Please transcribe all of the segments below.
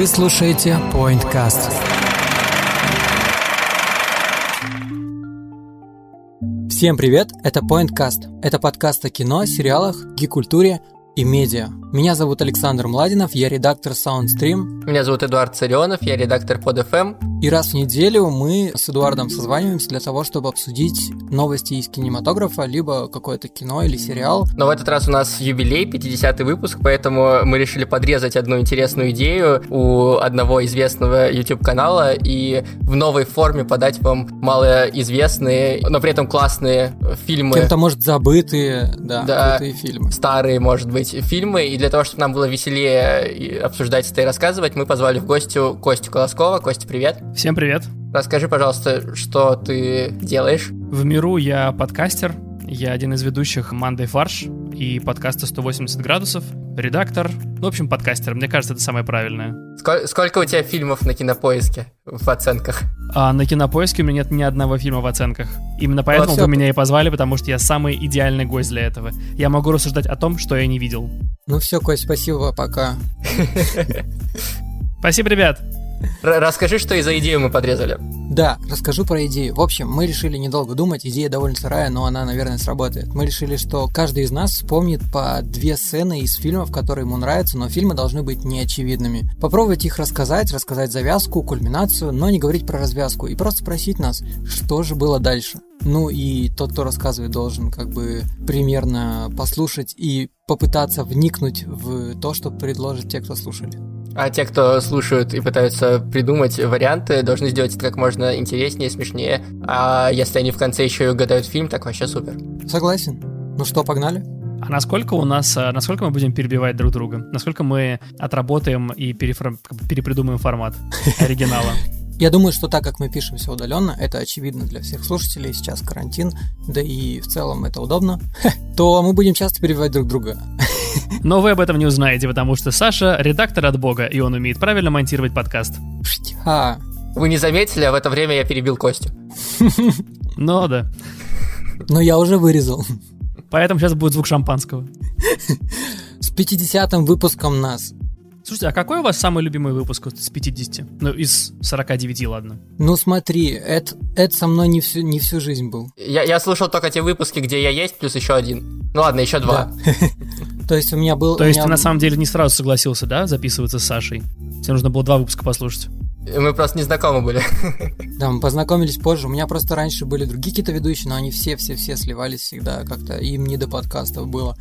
Вы слушаете PointCast. Всем привет, это PointCast. Это подкаст о кино, сериалах, гик-культуре и медиа. Меня зовут Александр Младинов, я редактор SoundStream. Меня зовут Эдуард Царионов, я редактор под FM. И раз в неделю мы с Эдуардом созваниваемся для того, чтобы обсудить новости из кинематографа, либо какое-то кино или сериал. Но в этот раз у нас юбилей, 50-й выпуск, поэтому мы решили подрезать одну интересную идею у одного известного YouTube-канала и в новой форме подать вам малоизвестные, но при этом классные фильмы. Кем-то, может, забытые, да, Да. крутые фильмы. старые, может быть, фильмы. И для того, чтобы нам было веселее и обсуждать это и рассказывать, мы позвали в гостю Костю Колоскова. Костя, привет. Всем привет! Расскажи, пожалуйста, что ты делаешь? В миру я подкастер, я один из ведущих «Мандай фарш» и подкаста «180 градусов», редактор, ну, в общем, подкастер. Мне кажется, это самое правильное. Сколь- сколько у тебя фильмов на кинопоиске в оценках? А на Кинопоиске у меня нет ни одного фильма в оценках. Именно поэтому всё. вы меня и позвали, потому что я самый идеальный гость для этого. Я могу рассуждать о том, что я не видел. Ну все, Кость, спасибо, пока. Спасибо, ребят! Расскажи, что из-за идею мы подрезали. Да, расскажу про идею. В общем, мы решили недолго думать, идея довольно сырая, но она, наверное, сработает. Мы решили, что каждый из нас вспомнит по две сцены из фильмов, которые ему нравятся, но фильмы должны быть неочевидными. Попробовать их рассказать, рассказать завязку, кульминацию, но не говорить про развязку, и просто спросить нас, что же было дальше. Ну и тот, кто рассказывает, должен как бы примерно послушать и попытаться вникнуть в то, что предложат те, кто слушали. А те, кто слушают и пытаются придумать варианты, должны сделать это как можно интереснее, смешнее. А если они в конце еще и угадают фильм, так вообще супер. Согласен. Ну что, погнали? А насколько у нас, а, насколько мы будем перебивать друг друга? Насколько мы отработаем и бы перепридумаем формат оригинала? Я думаю, что так как мы пишемся удаленно, это очевидно для всех слушателей, сейчас карантин, да и в целом это удобно, то мы будем часто перебивать друг друга. Но вы об этом не узнаете, потому что Саша редактор от бога, и он умеет правильно монтировать подкаст. А, Вы не заметили, а в это время я перебил Костю. Ну да. но я уже вырезал. Поэтому сейчас будет звук шампанского. С 50-м выпуском нас. Слушайте, а какой у вас самый любимый выпуск вот с 50? Ну, из 49, ладно. Ну смотри, это, это со мной не всю, не всю жизнь был. Я, я слушал только те выпуски, где я есть, плюс еще один. Ну ладно, еще два. Да. То есть у меня был... То есть ты на самом деле не сразу согласился, да, записываться с Сашей? Тебе нужно было два выпуска послушать. Мы просто не знакомы были. Да, мы познакомились позже. У меня просто раньше были другие какие-то ведущие, но они все-все-все сливались всегда как-то. Им не до подкастов было.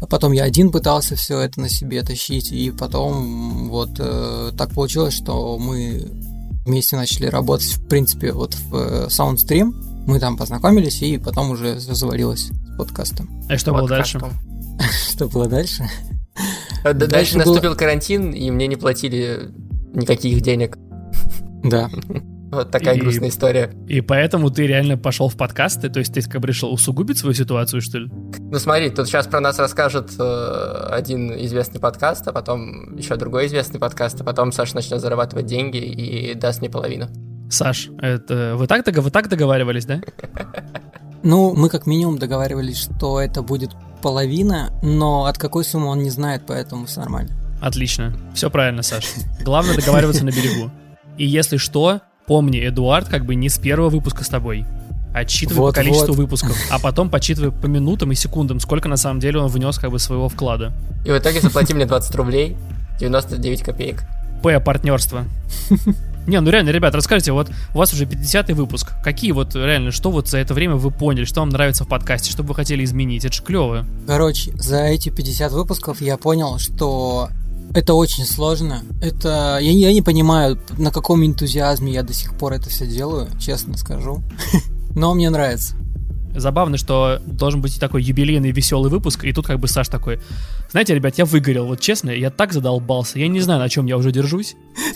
А потом я один пытался все это на себе тащить, и потом вот э, так получилось, что мы вместе начали работать, в принципе, вот в э, Soundstream. Мы там познакомились, и потом уже завалилось с подкастом. А что было дальше? Что было дальше? Э, Дальше наступил карантин, и мне не платили никаких денег. Да. Вот такая И- грустная история. И поэтому ты реально пошел в подкасты? То есть ты как бы решил усугубить свою ситуацию, что ли? Ну смотри, тут сейчас про нас расскажет э, один известный подкаст, а потом еще другой известный подкаст, а потом Саша начнет зарабатывать деньги и даст мне половину. Саш, это вы так, вы так договаривались, да? Ну, мы как минимум договаривались, что это будет половина, но от какой суммы он не знает, поэтому все нормально. Отлично. Все правильно, Саш. Главное договариваться на берегу. И если что, помни, Эдуард как бы не с первого выпуска с тобой. Отсчитывай Вот, по количеству вот. выпусков, а потом подсчитывай по минутам и секундам, сколько на самом деле он внес как бы своего вклада. И в итоге заплати мне 20 рублей, 99 копеек. П. Партнерство. Не, ну реально, ребят, расскажите, вот у вас уже 50-й выпуск. Какие вот реально, что вот за это время вы поняли, что вам нравится в подкасте, что бы вы хотели изменить? Это ж клево. Короче, за эти 50 выпусков я понял, что это очень сложно. Это я, я не понимаю, на каком энтузиазме я до сих пор это все делаю, честно скажу. Но мне нравится. Забавно, что должен быть такой юбилейный веселый выпуск, и тут как бы Саш такой, знаете, ребят, я выгорел, вот честно, я так задолбался, я не знаю, на чем я уже держусь.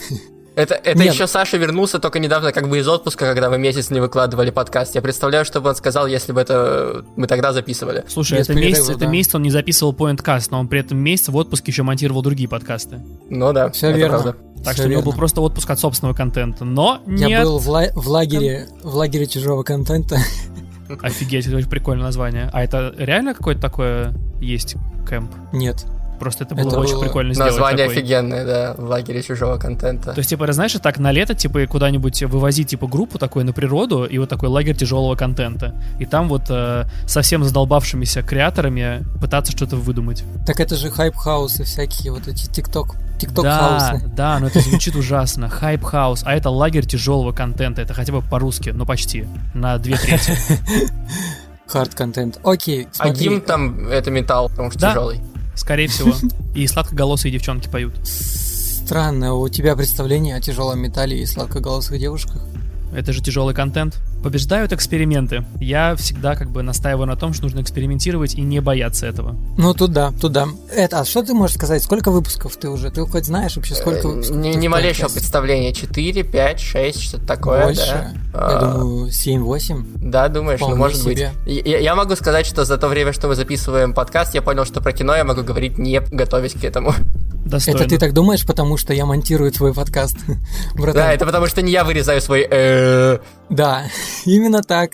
Это, это Нет. еще Саша вернулся только недавно как бы из отпуска, когда мы месяц не выкладывали подкаст. Я представляю, что бы он сказал, если бы это мы тогда записывали. Слушай, Без это месяц, это да. месяц он не записывал поинткаст, но он при этом месяц в отпуске еще монтировал другие подкасты. Ну да, Все это верно. правда. Так Всё что у него верно. был просто отпуск от собственного контента. Но Я нет. был в, ла- в лагере, в лагере чужого контента. Офигеть, это очень прикольное название. А это реально какое-то такое есть camp? Нет. Просто это было Это очень было прикольно сделать. Название такой. офигенное, да, в лагере чужого контента. То есть, типа, знаешь, так на лето, типа, куда-нибудь вывозить, типа, группу такой на природу, и вот такой лагерь тяжелого контента. И там вот э, совсем задолбавшимися creator ами пытаться что-то выдумать. Так это же hype house ы всякие, вот эти TikTok, Да, TikTok house ы. да, но это звучит ужасно. Hype house, а это лагерь тяжелого контента. Это хотя бы по-русски, ну почти, на две трети. Хард-контент. Окей, А смотри. гимн там это металл, потому что Да. тяжелый. Скорее всего. И сладкоголосые девчонки поют. Странно, у тебя представление о тяжелом металле и сладкоголосых девушках? Это же тяжелый контент. Побеждают эксперименты. Я всегда как бы настаиваю на том, что нужно экспериментировать и не бояться этого. Ну, туда, туда. Это, а что ты можешь сказать? Сколько выпусков ты уже? Ты хоть знаешь вообще, сколько Э, выпусков? Ни, ты ни в малейшего представления. 4, 5, 6, что-то такое, Больше? да. Я А, думаю, 7-8. Да, думаешь, ну Вполне может себе. быть. Я, я могу сказать, что за то время, что мы записываем подкаст, я понял, что про кино я могу говорить не готовясь к этому. Достойно. Это ты так думаешь, потому что я монтирую твой подкаст, братан? Да, это потому что не я вырезаю свой э, Да, именно так.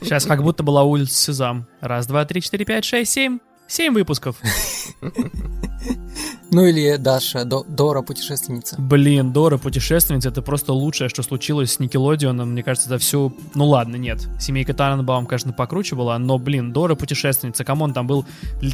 Сейчас как будто была улица Сезам. Раз, два, три, четыре, пять, шесть, семь. Семь выпусков. Ну или Даша, До- Дора, путешественница. Блин, Дора, путешественница, это просто лучшее, что случилось с Nickelodeon ом, мне кажется, за всю... Ну ладно, нет. Семейка Таненбаум, конечно, покруче была, но, блин, Дора, путешественница, come on, там был,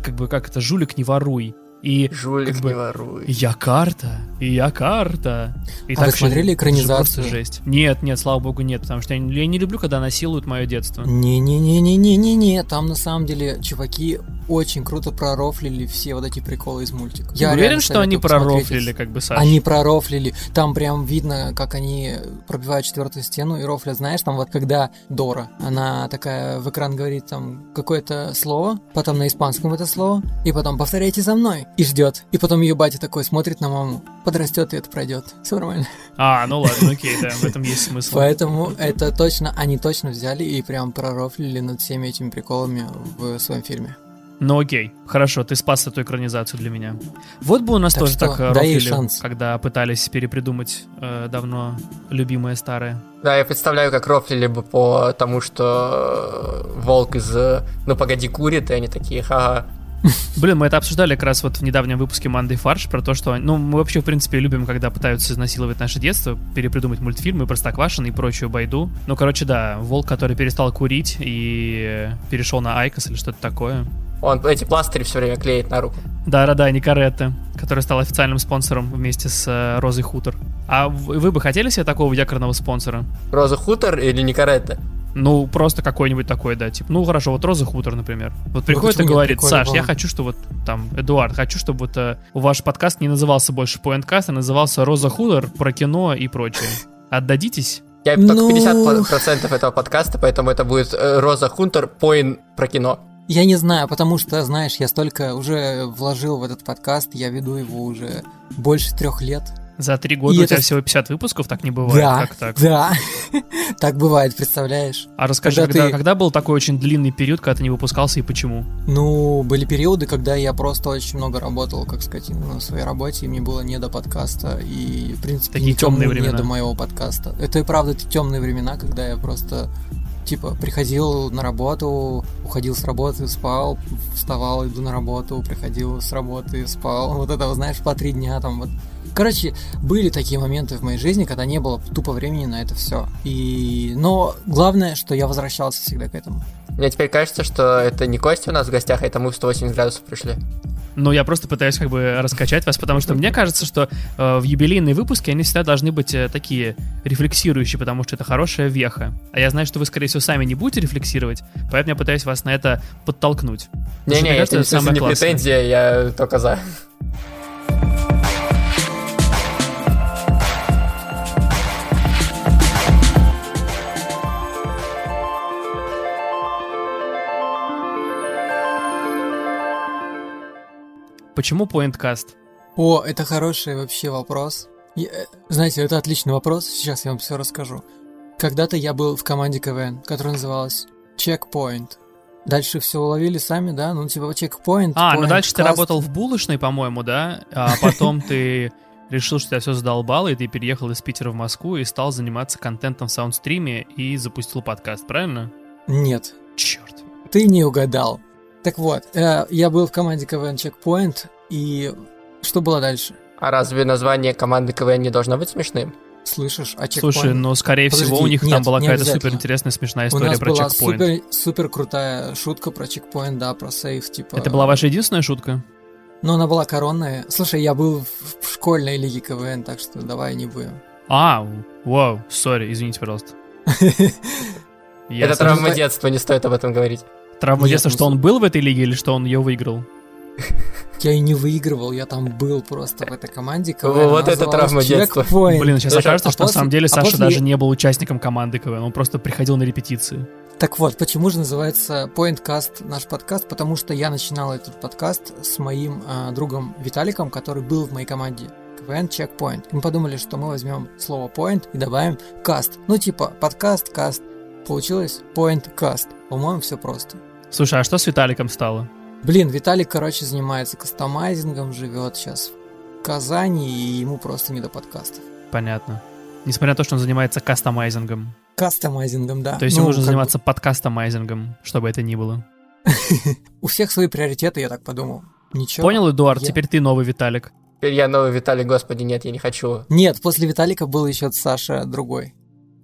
как бы, как это, жулик не воруй. И жулик как бы- не воруй. я карта, и я карта. И А вы же- смотрели экранизацию? жесть. Нет, нет, слава богу, нет, потому что я, не- я не люблю, когда насилуют мое детство. Не-не-не-не-не-не, там на самом деле чуваки очень круто пророфлили все вот эти приколы из мультика. Я уверен, что они пророфлили, как бы, Саш. Они пророфлили. Там прям видно, как они пробивают четвертую стену и рофлят. Знаешь, там вот когда Дора, она такая в экран говорит там какое-то слово, потом на испанском это слово, и потом повторяйте за мной, и ждет. И потом ее батя такой смотрит на маму, подрастет и это пройдет. Все нормально. А, ну ладно, окей, да, в этом есть смысл. Поэтому это точно, они точно взяли и прям пророфлили над всеми этими приколами в своем фильме. Ну окей, хорошо, ты спас эту экранизацию для меня. Вот бы у нас Так тоже что так э, рофлили, шанс. когда пытались перепридумать э, давно любимое старое. Да, я представляю, как рофлили бы по тому, что э, волк из э, «Ну погоди, курит», и они такие, ха Блин, мы это обсуждали как раз вот в недавнем выпуске Monday Фарш про то, что, ну, мы вообще, в принципе, любим, когда пытаются изнасиловать наше детство, перепридумать мультфильмы, Простоквашино и прочую байду. Ну, короче, да, волк, который перестал курить и перешел на IQOS или что-то такое. Он эти пластыри все время клеит на руку. Да-да-да, Никаретте, который стал официальным спонсором вместе с э, Розой Хутор. А вы вы бы хотели себе такого якорного спонсора? Роза Хутор или Никаретта? Ну, просто какой-нибудь такой, да, типа, ну хорошо, вот Роза Хутор, например. Вот приходит и почему нет? говорит, Саш, я было. хочу, чтобы вот там, Эдуард, хочу, чтобы вот э, ваш подкаст не назывался больше Поинткаст, а назывался Роза Хутор про кино и прочее. Отдадитесь? Я только Ну. 50% этого подкаста, поэтому это будет э, Роза Хунтер поин про кино. Я не знаю, потому что, знаешь, я столько уже вложил в этот подкаст, я веду его уже больше трех лет. За три года И у это тебя всего 50 выпусков, так не бывает, да, как так? да, так бывает, представляешь? А расскажи, Когда когда, ты- когда был такой очень длинный период, когда ты не выпускался и почему? Ну, были периоды, когда я просто очень много работал, как сказать, на своей работе, и мне было не до подкаста, и, в принципе, Такие темные не времена. до моего подкаста. Это и правда темные времена, когда я просто, типа, приходил на работу, уходил с работы, спал, вставал, иду на работу, приходил с работы, спал. Вот это, знаешь, по три дня там вот. Короче, были такие моменты в моей жизни, когда не было тупо времени на это все. И... Но главное, что я возвращался всегда к этому. Мне теперь кажется, что это не Костя у нас в гостях, а это мы в 180 градусов пришли. Ну, я просто пытаюсь как бы раскачать вас, потому что мне кажется, что э, в юбилейные выпуски они всегда должны быть э, такие рефлексирующие, потому что это хорошая веха. А я знаю, что вы, скорее всего, сами не будете рефлексировать, поэтому я пытаюсь вас на это подтолкнуть. Не-не, кажется, это, это самое не классное. претензия, я только за. Почему PointCast? О, это хороший вообще вопрос. Я- э, знаете, это отличный вопрос, сейчас я вам все расскажу. Когда-то я был в команде КВН, которая называлась Checkpoint. Дальше все уловили сами, да? Ну, типа, Checkpoint. А, ну дальше ты Cast. работал в булочной, по-моему, да? А потом ты решил, что тебя все задолбало, и ты переехал из Питера в Москву и стал заниматься контентом в саундстриме и запустил подкаст, правильно? Нет, Черт. Ты не угадал. Так вот, э, я был в команде КВН Checkpoint, и что было дальше? А разве название команды КВН не должно быть смешным? Слышишь, а Checkpoint... Слушай, ну, скорее всего, Подожди, у них нет, там была какая-то обязательно. супер интересная смешная У история нас про была чекпоинт. супер, супер крутая шутка про чекпоинт, да, про сейф, типа... Это была ваша единственная шутка? Но она была коронная. Слушай, я был в школьной лиге КВН, так что давай не будем. А, вау, сори, извините, пожалуйста. Это травма детства, не стоит об этом говорить. Травма детства, ну, что он был в этой лиге или что он ее выиграл? Я и не выигрывал, я там был просто в этой команде КВН. Вот это травма детства. Блин, сейчас окажется, а что на самом деле а Саша после- даже не был участником команды КВН, он просто приходил на репетиции. Так вот, почему же называется PointCast наш подкаст? Потому что я начинал этот подкаст с моим а, другом Виталиком, который был в моей команде КВН Checkpoint. И мы подумали, что мы возьмем слово point и добавим каст. Ну, типа подкаст, каст. Получилось PointCast. По-моему, все просто. Слушай, а что с Виталиком стало? Блин, Виталик, короче, занимается кастомайзингом, живет сейчас в Казани, и ему просто не до подкастов. Понятно. Несмотря на то, что он занимается кастомайзингом. Кастомайзингом, да. То есть Ну, ему нужно заниматься подкастомайзингом, чтобы это ни было. бы У всех свои приоритеты, я так подумал. Ничего. Понял, Эдуард? Я- Теперь ты новый Виталик. Теперь я новый Виталий, господи, нет, я не хочу. Нет, после Виталика был еще Саша другой.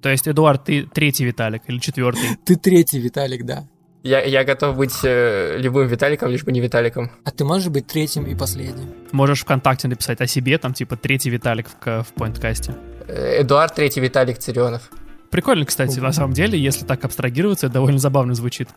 То есть, Эдуард, ты третий Виталик или четвертый? Ты третий Виталик, да. Я, я готов быть э, любым Виталиком, лишь бы не Виталиком. А ты можешь быть третьим и последним. Можешь ВКонтакте написать о себе, там типа третий Виталик в, в поинткасте. Э, Эдуард Третий Виталик Царионов. Прикольно, кстати, на самом деле, если так абстрагироваться, это довольно забавно звучит.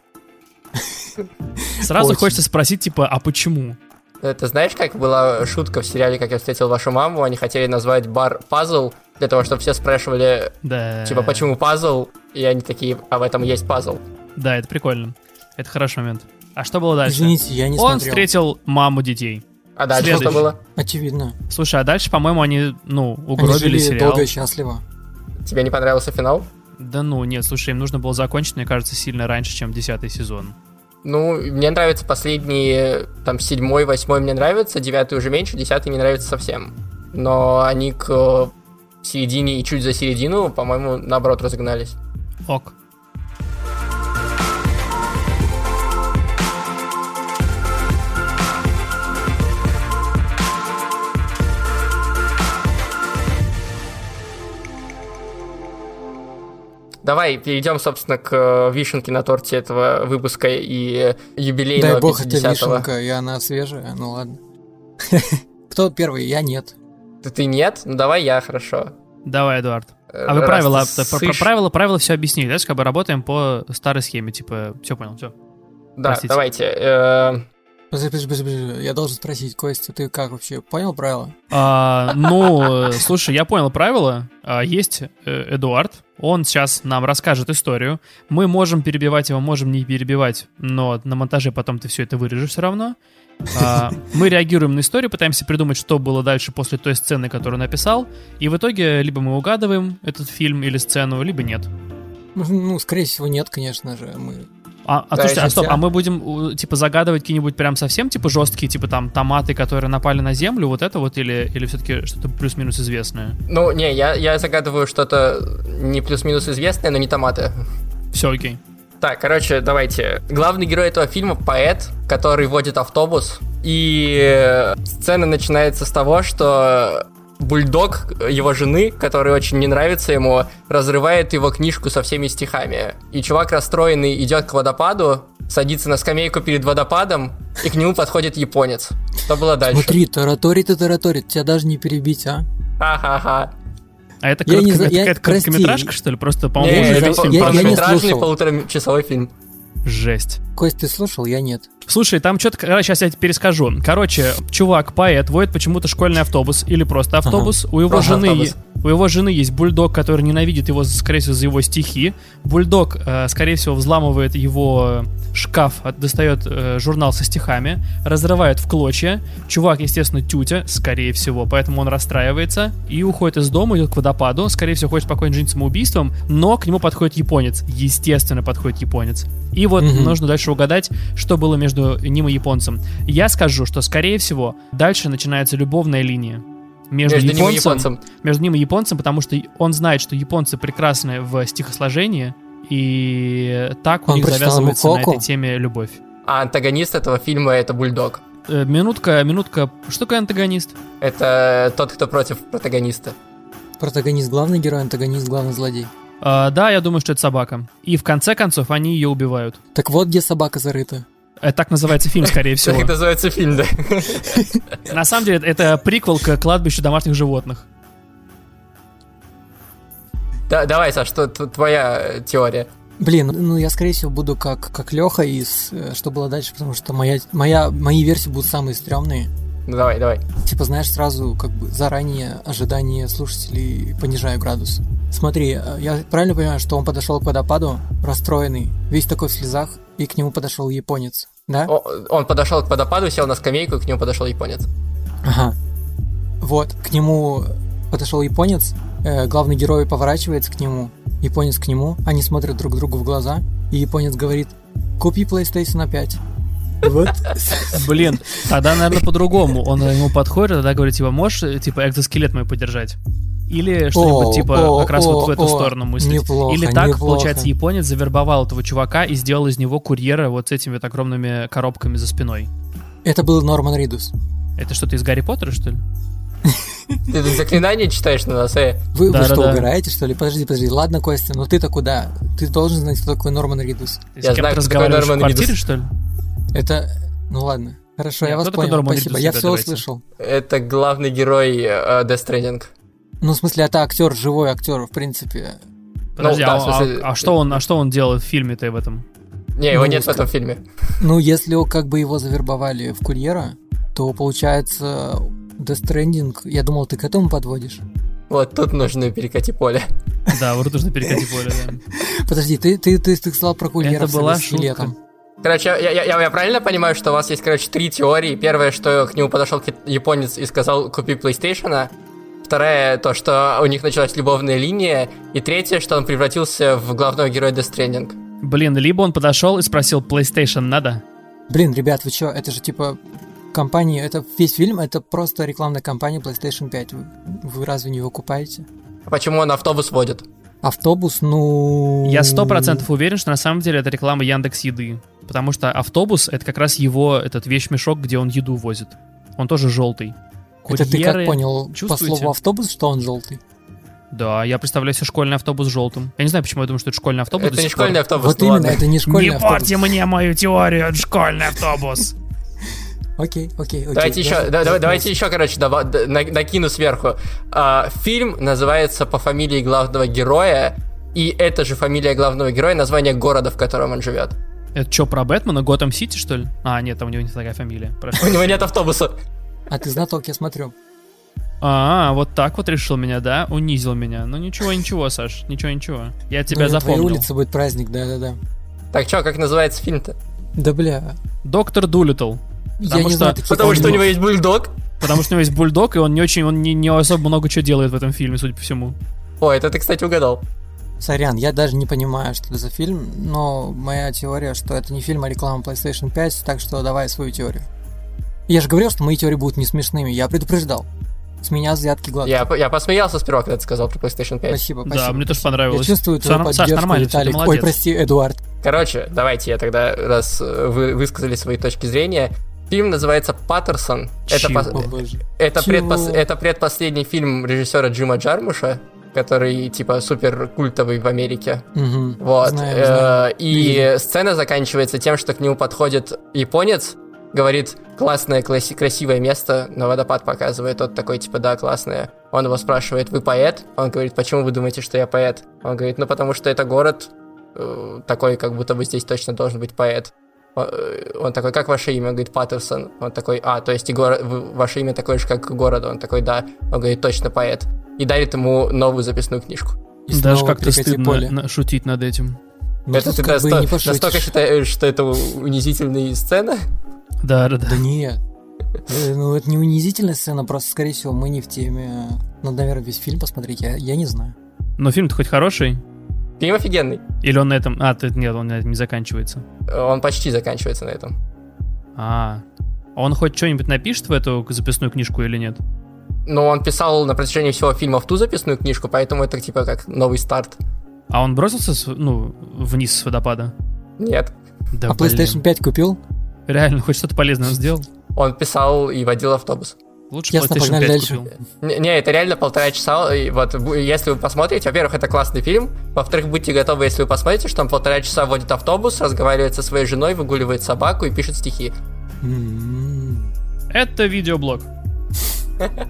Сразу Очень. хочется спросить, типа, а почему? Э, Ты знаешь, как была шутка в сериале «Как я встретил вашу маму»? Они хотели назвать бар «Пазл», для того, чтобы все спрашивали, Да. типа, почему пазл? И они такие, а в этом есть пазл. Да, это прикольно. Это хороший момент. А что было дальше? Извините, я не Он смотрел. встретил маму детей. А дальше Следующий. что было? Очевидно. Слушай, а дальше, по-моему, они, ну, Они угробили жили сериал. долго и счастливо. Тебе не понравился финал? Да ну, нет, слушай, им нужно было закончить, мне кажется, сильно раньше, чем десятый сезон. Ну, мне нравятся последние, там, седьмой, восьмой мне нравится, девятый уже меньше, десятый не нравится совсем. Но они к э, середине и чуть за середину, по-моему, наоборот, разогнались. Ок. Давай перейдем, собственно, к э, вишенке на торте этого выпуска и юбилейного Дай бог, это 50-го. вишенка, и она свежая, ну ладно. Кто первый? Я нет. Ты, ты нет? Ну давай я, хорошо. Давай, Эдуард. А вы правила, про- про правила, правила все объяснили, да? Как бы работаем по старой схеме, типа, все понял, все. Да, простите. давайте. э, Подожди, подожди, подожди, подожди. Я должен спросить, Костя, ты как вообще, понял правила? А, ну, э, слушай, я понял правила. А, Есть э, Эдуард, он сейчас нам расскажет историю. Мы можем перебивать его, можем не перебивать, но на монтаже потом ты все это вырежешь все равно. А, Мы реагируем на историю, пытаемся придумать, что было дальше после той сцены, которую написал. И в итоге либо мы угадываем этот фильм или сцену, либо нет. Ну, Ну, скорее всего, нет, конечно же. Мы... А, а Да, слушайте, а стоп, я- а мы будем, типа, загадывать какие-нибудь прям совсем, типа, жесткие, типа, там, томаты, которые напали на землю, вот это вот, или, или все-таки что-то плюс-минус известное? Ну, не, я, я загадываю что-то не плюс-минус известное, но не томаты. Все окей. Так, короче, давайте. Главный герой этого фильма поэт, который водит автобус. И сцена начинается с того, что бульдог его жены, который очень не нравится ему, разрывает его книжку со всеми стихами. И чувак расстроенный идет к водопаду, садится на скамейку перед водопадом, и к нему подходит японец. Что было дальше? Смотри, тараторит и тараторит, тебя даже не перебить, а? Ха-ха-ха. А это, Я не коротко- зна- это я- какая-то прости. короткометражка, что ли? Просто, Не, по-моему, не уже фильм я- я прошел. не полнометражный слушал. полуторачасовой фильм. Жесть. Кость, ты слушал? Я нет. Слушай, там что-то... Сейчас я тебе перескажу. Короче, чувак, поэт, водит почему-то школьный автобус или просто автобус. У его жены... автобус. У его жены есть бульдог, который ненавидит его, скорее всего, за его стихи. Бульдог, э, скорее всего, взламывает его шкаф, от- достает э, журнал со стихами, разрывает в клочья. Чувак, естественно, тютя, скорее всего, поэтому он расстраивается и уходит из дома, идет к водопаду. Скорее всего, хочет покончить жизнь самоубийством, но к нему подходит японец. Естественно, подходит японец. И вот Мгм. нужно дальше угадать, что было между ним и японцем. Я скажу, что, скорее всего, дальше начинается любовная линия. Между, Между ним и японцем, японцем. между ним и японцем, потому что он знает, что японцы прекрасны в стихосложении, И так у Он них завязывается на этой теме любовь. А антагонист этого фильма это бульдог. Э, Минутка, минутка. Что такое антагонист? Это тот, кто против протагониста. Протагонист главный герой, антагонист главный злодей. А, да, я думаю, что это собака. И в конце концов они ее убивают. Так вот где собака зарыта. Это так называется фильм, скорее всего. Так называется фильм, да. На самом деле, это приквел к кладбищу домашних животных. Да, давай, Саш, что твоя э, теория? Блин, ну я скорее всего буду как, как Леха из э, что было дальше, потому что моя, моя, мои версии будут самые стрёмные. Ну давай, давай. Типа, знаешь, сразу как бы заранее ожидание слушателей понижаю градус. Смотри, э, я правильно понимаю, что он подошел к водопаду, расстроенный, весь такой в слезах, и к нему подошел японец, да? О- Он подошел к водопаду, сел на скамейку, и к нему подошел японец. Ага. Вот, к нему подошел японец, э, главный герой поворачивается к нему, японец к нему, они смотрят друг другу в глаза, и японец говорит, купи PlayStation 5. Вот. Блин, тогда, наверное, по-другому. Он ему подходит, тогда говорит, типа, можешь, э, типа, экзоскелет мой подержать? Или что-нибудь, О, типа, о, как раз вот в о, эту о, сторону мыслить. неплохо, Или так, неплохо. получается, японец завербовал этого чувака и сделал из него курьера вот с этими вот огромными коробками за спиной. Это был Норман Ридус. Это что-то из Гарри Поттера, что ли? Ты заклинание читаешь на нас, э? Вы, вы Да, что, да. угораете, что ли? Подожди, подожди. Ладно, Костя, но ты-то куда? Ты должен знать, кто такой Норман Ридус. Ты Я знаю, кто такой разговариваешь в Норман квартире, Ридус. что ли? Это... Ну ладно. Хорошо, Нет, я вас кто такой понял. Норман Спасибо. Ридус, Я все давайте. услышал. Это главный герой э, Death Stranding. Ну, в смысле, это актер, живой актер, в принципе. Подожди, да, а, в смысле- а- а что он, а что он делал в фильме-то в этом? Не, его Ну, нет в этом фильме. Ну, если как бы его завербовали в курьера, то получается Death Stranding, я думал, ты к этому подводишь. Вот тут нужно перекати поле. Да, вот нужно перекати поле, да. Подожди, ты, ты, ты, ты сказал про курьера Это была скелетом. Короче, я, я, я- я правильно понимаю, что у вас есть, короче, три теории. Первая, что к нему подошел японец и сказал «купи PlayStation». Вторая, то, что у них началась любовная линия. И третья, что он превратился в главного героя Death Stranding. Блин, либо он подошел и спросил, PlayStation надо? Блин, ребят, вы чё, это же типа компания, это весь фильм, это просто рекламная кампания PlayStation 5. Вы, вы разве не его купаете? А Почему он автобус водит? Автобус, ну... Я сто процентов уверен, что на самом деле это реклама Яндекс Еды. Потому что автобус — это как раз его этот вещмешок, где он еду возит. Он тоже желтый. Это ты как Курьеры- понял по чувствуете? слову автобус, что он желтый? Да, я представляю себе школьный автобус желтым. Я не знаю, почему я думаю, что это школьный автобус. Это не пор. школьный автобус, вот ну именно, ладно. это не школьный Не автобус. порти мне мою теорию, это школьный автобус. Окей, окей, окей. Давайте еще, за- да- за- да- давайте еще, короче, дава- д- на- накину сверху. А, фильм называется по фамилии главного героя, и это же фамилия главного героя, название города, в котором он живет. Это что, про Бэтмена? Готэм Сити, что ли? А, нет, там у него не такая фамилия. Прошу. У него нет автобуса. А ты знаток, я смотрю. А, вот так вот решил меня, да? Унизил меня. Ну ничего, ничего, Саш, ничего, ничего. Я тебя Ну, на твоей запомнил. улице будет праздник, да-да-да. Так что, как называется фильм-то? Да бля, Доктор Дулитл. я Потому не что- знаю Потому что у него есть бульдог. Потому что у него есть бульдог, и он не очень, он не, не особо много чего делает в этом фильме, судя по всему. Ой, это ты, кстати, угадал. Сорян, я даже не понимаю, что это за фильм, но моя теория, что это не фильм, а реклама PlayStation 5, так что давай свою теорию. Я же говорил, что мои теории будут не смешными, я предупреждал. С меня взятки гладкие. Я, я посмеялся сперва, когда ты сказал про PlayStation 5. Спасибо, Да, спасибо. мне тоже Я понравилось. чувствую Всё твою Саш, поддержку, нормально, всё, ты Виталик. Ой, прости, Эдуард. Короче, давайте я тогда, раз э, вы высказали свои точки зрения. Фильм называется «Паттерсон». Это, Чего? пос- О, боже. это, предпос- это предпоследний фильм режиссера Джима Джармуша, который, типа, супер культовый в Америке. Мгм. Вот. Знаем, э, знаем. И Видели. сцена заканчивается тем, что к нему подходит японец, говорит, классное, класси- красивое место, на водопад показывает, тот такой, типа, да, классное. Он его спрашивает, вы поэт? Он говорит, почему вы думаете, что я поэт? Он говорит, ну, потому что это город э, такой, как будто бы здесь точно должен быть поэт. Он, э, он такой, как ваше имя? Он говорит, Паттерсон. Он такой, а, то есть и город, ваше имя такое же, как города? Он такой, да. Он говорит, точно поэт. И дарит ему новую записную книжку. И Даже как-то стыдно поле. на- шутить над этим. Ну, это ты как бы и насто- настолько считаешь, что это унизительные сцены? Да, да, да. Да нет. Э, Ну, это не унизительная сцена, просто, скорее всего, мы не в теме. Надо, наверное, весь фильм посмотреть, я, я не знаю. Но фильм-то хоть хороший? Фильм офигенный. Или он на этом... А, ты, нет, он на этом не заканчивается. Он почти заканчивается на этом. А, он хоть что-нибудь напишет в эту записную книжку или нет? Но он писал на протяжении всего фильма в ту записную книжку, поэтому это типа как новый старт. А он бросился, с- ну, вниз с водопада? Нет. Да, А PlayStation блин. 5 купил? Реально, хоть что-то полезное он сделал? Он писал и водил автобус. Лучше Ясно, PlayStation погнали 5 дальше. купил. Не, не, это реально полтора часа. И вот если вы посмотрите, во-первых, это классный фильм. Во-вторых, будьте готовы, если вы посмотрите, что он полтора часа водит автобус, разговаривает со своей женой, выгуливает собаку и пишет стихи. М-м. Это видеоблог.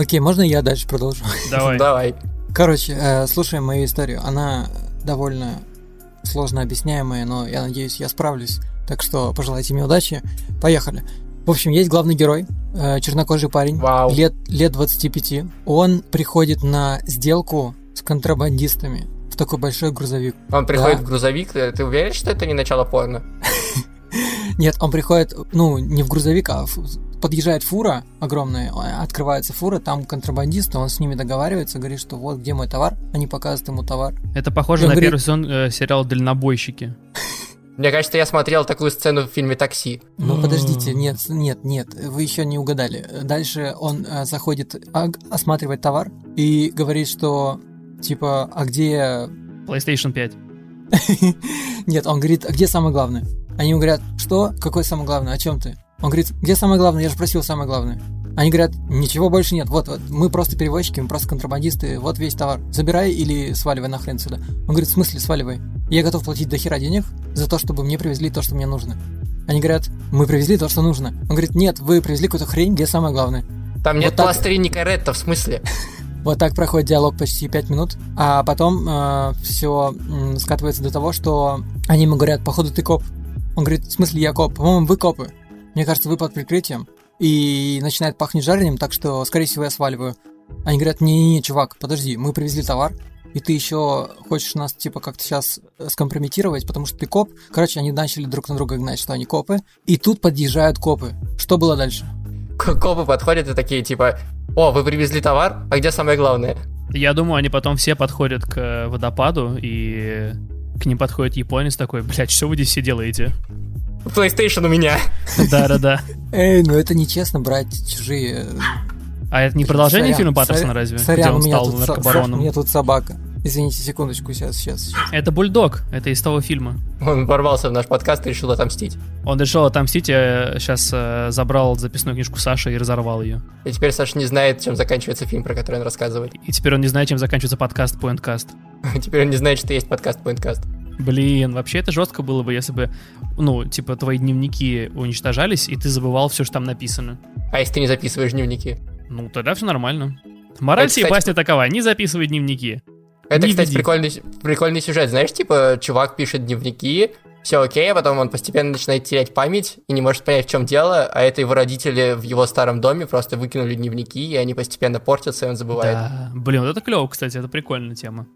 Окей, можно я дальше продолжу? Давай. Давай. Короче, э, слушаем мою историю. Она довольно сложно объясняемая, но я надеюсь, я справлюсь. Так что пожелайте мне удачи. Поехали. В общем, есть главный герой, э, чернокожий парень, Вау. лет, лет 25. Он приходит на сделку с контрабандистами в такой большой грузовик. Он приходит Да. в грузовик. Э, Ты уверен, что это не начало порно? Нет, он приходит, ну, не в грузовик, а в- подъезжает фура огромная, а, открывается фура, там контрабандисты, он с ними договаривается, говорит, что вот где мой товар, они показывают ему товар. Это похоже на говорит- первый сезон э, сериала «Дальнобойщики». Мне кажется, я смотрел такую сцену в фильме «Такси». Ну подождите, нет, нет, нет, вы еще не угадали. Дальше он э, заходит, аг- осматривает товар и говорит, что типа, а где... PlayStation 5. Нет, он говорит, а где самое главное? Они ему говорят, что? Какое самое главное? О чем ты? Он говорит, где самое главное? Я же просил самое главное. Они говорят, ничего больше нет. Вот, вот, мы просто перевозчики, мы просто контрабандисты. Вот весь товар. Забирай или сваливай нахрен сюда. Он говорит, в смысле сваливай? Я готов платить до хера денег за то, чтобы мне привезли то, что мне нужно. Они говорят, мы привезли то, что нужно. Он говорит, нет, вы привезли какую-то хрень, где самое главное. Там нет Вот так. пластыринника Ретта, в смысле? Вот так проходит диалог почти 5 минут, а потом все скатывается до того, что они ему говорят, походу ты коп. Он говорит, в смысле я коп? По-моему, вы копы. Мне кажется, вы под прикрытием. И начинает пахнуть жареным, так что, скорее всего, я сваливаю. Они говорят, не-не-не, чувак, подожди, мы привезли товар, и ты еще хочешь нас, типа, как-то сейчас скомпрометировать, потому что ты коп. Короче, они начали друг на друга гнать, что они копы. И тут подъезжают копы. Что было дальше? Копы подходят и такие, типа, о, вы привезли товар, а где самое главное? Я думаю, они потом все подходят к э, водопаду, и к ним подходит японец такой, блядь, что вы здесь все делаете? PlayStation у меня. Да-да-да. Эй, ну это нечестно брать чужие А это не продолжение фильма Паттерсона разве? Сорян, Где он у меня стал тут, со- наркобароном? у меня тут собака. Извините, секундочку, сейчас, сейчас, сейчас. Это Бульдог, это из того фильма. Он ворвался в наш подкаст и решил отомстить. Он решил отомстить, сейчас забрал записную книжку Саши и разорвал ее. И теперь Саша не знает, чем заканчивается фильм, про который он рассказывает. И теперь он не знает, чем заканчивается подкаст Pointcast. Теперь он не знает, что есть подкаст Pointcast. Блин, вообще это жестко было бы, если бы, ну, типа, твои дневники уничтожались, и ты забывал все, что там написано. А если ты не записываешь дневники? Ну, тогда все нормально. Мораль Это, всей кстати, басни такова, не записывай дневники. Это, Не кстати, веди. прикольный, прикольный сюжет. Знаешь, типа, чувак пишет дневники, все окей, а потом он постепенно начинает терять память и не может понять, в чем дело, а это его родители в его старом доме просто выкинули дневники, и они постепенно портятся, и он забывает. Да. Блин, вот это клево, кстати, это прикольная тема.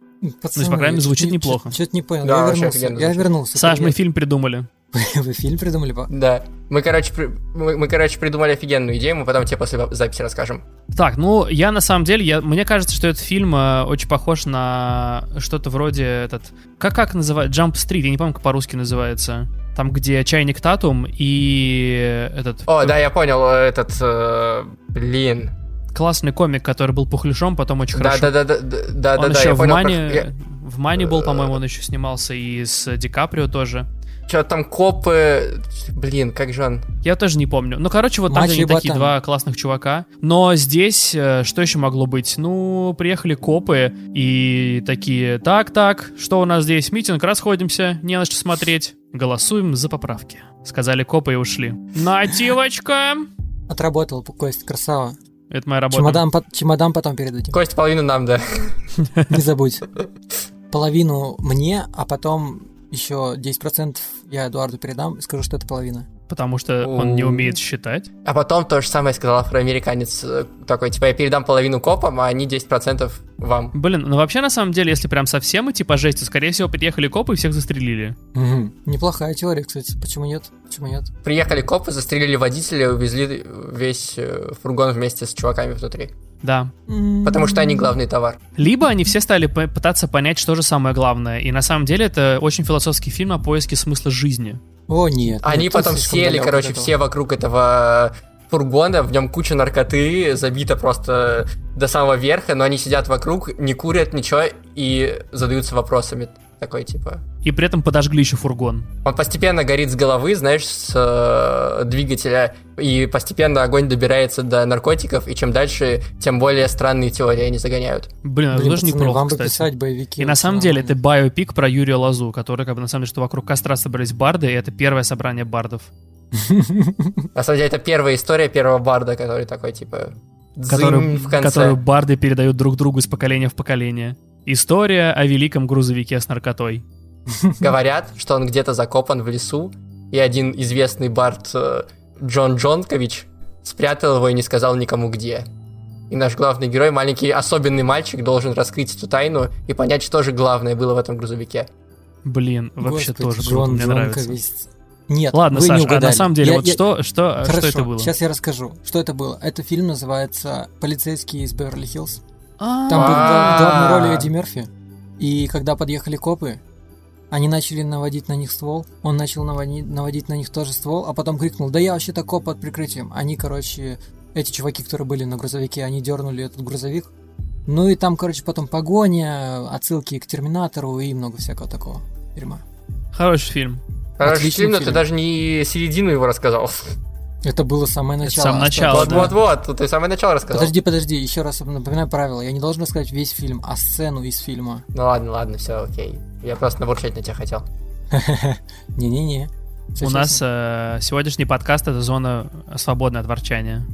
Пацаны, Ну, по крайней мере, звучит неплохо. чё- Чё-то не понял. Да, я вернулся. Я вернулся. Саш, мы Привет. фильм придумали. Вы фильм придумали? Да. Мы, короче, при- мы, мы, короче, придумали офигенную идею, мы потом тебе после записи расскажем. Так, ну, я на самом деле, я, мне кажется, что этот фильм э, очень похож на что-то вроде этот... Как, как называют? Jump Street, я не помню, как по-русски называется. Там, где чайник Татум и этот... О, да, я понял, этот, э, блин. Классный комик, который был пухляшом, потом очень Да, хорошо. да, да, да, да, да, он да, да, еще я в понял. Мане... Я- В Мане был, по-моему, он еще снимался и с Ди Каприо тоже. Чё там копы, блин, как же он? Я тоже не помню. Ну, короче, вот там они такие два классных чувака. Но здесь э, что еще могло быть? Ну, приехали копы и такие, так-так, что у нас здесь? Митинг, расходимся, не на что смотреть. Голосуем за поправки. Сказали копы и ушли. Нативочка! Отработал, Кость, красава. Это моя работа. Чемодан, по- чемодан потом передадим. Кость, половину нам, да. Не забудь. Половину мне, а потом еще 10% я Эдуарду передам и скажу, что это половина. Потому что он не умеет считать. А потом то же самое сказал афроамериканец. э, Такой, типа, я передам половину копам, а они 10% вам. Блин, ну вообще, на самом деле, если прям совсем идти по жести, скорее всего, приехали копы и всех застрелили. Неплохая теория, кстати. Почему нет? Почему нет? Приехали копы, застрелили водителя, увезли весь э, фургон вместе с чуваками внутри. Да. Потому что они главный товар. Либо они все стали пытаться понять, что же самое главное. И на самом деле это очень философский фильм о поиске смысла жизни. О, нет. Они потом сели, короче, все вокруг этого фургона, в нем куча наркоты, забита просто до самого верха, но они сидят вокруг, не курят ничего и задаются вопросами. Такой, типа... И при этом подожгли еще фургон. Он постепенно горит с головы, знаешь, с э, двигателя, и постепенно огонь добирается до наркотиков, и чем дальше, тем более странные теории они загоняют. Блин, это Блин, тоже пацаны, неплохо, вам кстати. писать боевики. И на самом деле это биопик про Юрия Лазу, который, как бы, на самом деле, что вокруг костра собрались барды, и это первое собрание бардов. На самом деле, это первая история первого барда, который такой, типа, Которую, в конце. которую барды передают друг другу из поколения в поколение. История о великом грузовике с наркотой. Говорят, что он где-то закопан в лесу, и один известный бард э, Джон Джонкович спрятал его и не сказал никому где. И наш главный герой, маленький особенный мальчик, должен раскрыть эту тайну и понять, что же главное было в этом грузовике. Блин, вообще Господи, тоже круто, Джон мне нравится. Джонкович. Нет, Ладно, вы Саш, не а на угадали. самом деле, Я- вот я- что, что, Хорошо, что это было? сейчас я расскажу, что это было. Это фильм называется «Полицейский из Беверли-Хиллз». А, Там был в гла- в главной А. роли Эдди Мерфи. И когда подъехали копы, они начали наводить на них ствол. Он начал наводить, наводить на них тоже ствол, а потом крикнул, да я вообще-то коп под прикрытием. Они, короче, эти чуваки, которые были на грузовике, они дернули этот грузовик. Ну и там, короче, потом погоня, отсылки к Терминатору и много всякого такого дерьма. Хороший фильм. Хороший Отличный фильм, но ты фильм. даже не середину его рассказал. Это было самое Это начало. самое Осталось- начало, да. Вот-вот-вот, ты самое начало рассказал. Подожди, подожди, еще раз напоминаю правила. Я не должен рассказать весь фильм, а сцену из фильма. Ну ладно, ладно, все, окей. Я просто набурчать на тебя хотел. Не-не-не. У нас э, сегодняшний подкаст это зона свободная от ворчания.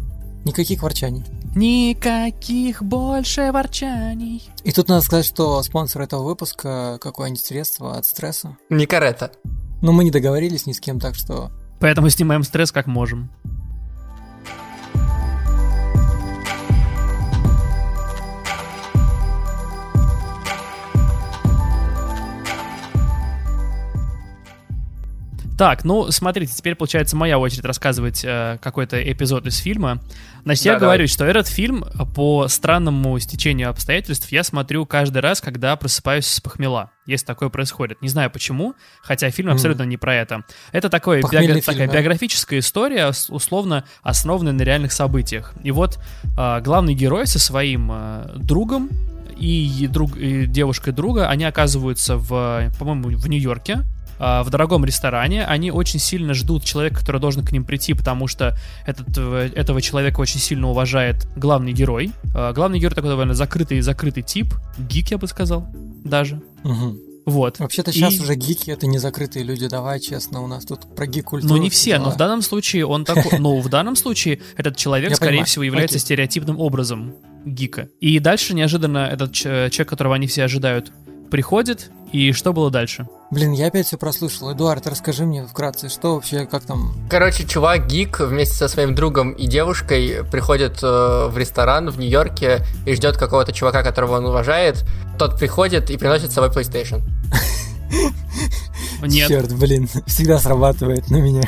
Никаких ворчаний. Никаких больше ворчаний. И тут надо сказать, что спонсор этого выпуска какое-нибудь средство от стресса. Не карета. Но мы не договорились ни с кем, так что... Поэтому снимаем стресс как можем. Так, ну, смотрите, теперь получается моя очередь рассказывать э, какой-то эпизод из фильма. Значит, я Да, говорю, давай. что этот фильм по странному стечению обстоятельств я смотрю каждый раз, когда просыпаюсь с похмела. Если такое происходит. Не знаю почему, хотя фильм абсолютно не про это. Это такой биога- фильм, такая да? биографическая история, условно основанная на реальных событиях. И вот э, главный герой со своим э, другом и, друг, и девушкой друга, они оказываются в, по-моему, в Нью-Йорке, в дорогом ресторане. Они очень сильно ждут человека, который должен к ним прийти, потому что этот, э, этого человека очень сильно уважает главный герой. Э, главный герой такой довольно закрытый закрытый тип, гик, я бы сказал, даже. Мгм. Вот. Вообще-то сейчас И- уже гики это не закрытые люди, давай честно, у нас тут про гик-культуру. Ну, не все, но дела. в данном случае он такой... Ну, в данном случае этот человек, Я скорее понимаю. всего, является Окей. стереотипным образом гика. И дальше неожиданно этот человек, которого они все ожидают, приходит, и что было дальше? Блин, я опять все прослушал. Эдуард, расскажи мне вкратце, что вообще, как там... Короче, чувак гик вместе со своим другом и девушкой приходит э, в ресторан в Нью-Йорке и ждет какого-то чувака, которого он уважает. Тот приходит и приносит с собой PlayStation. Нет. Черт, блин, всегда срабатывает на меня.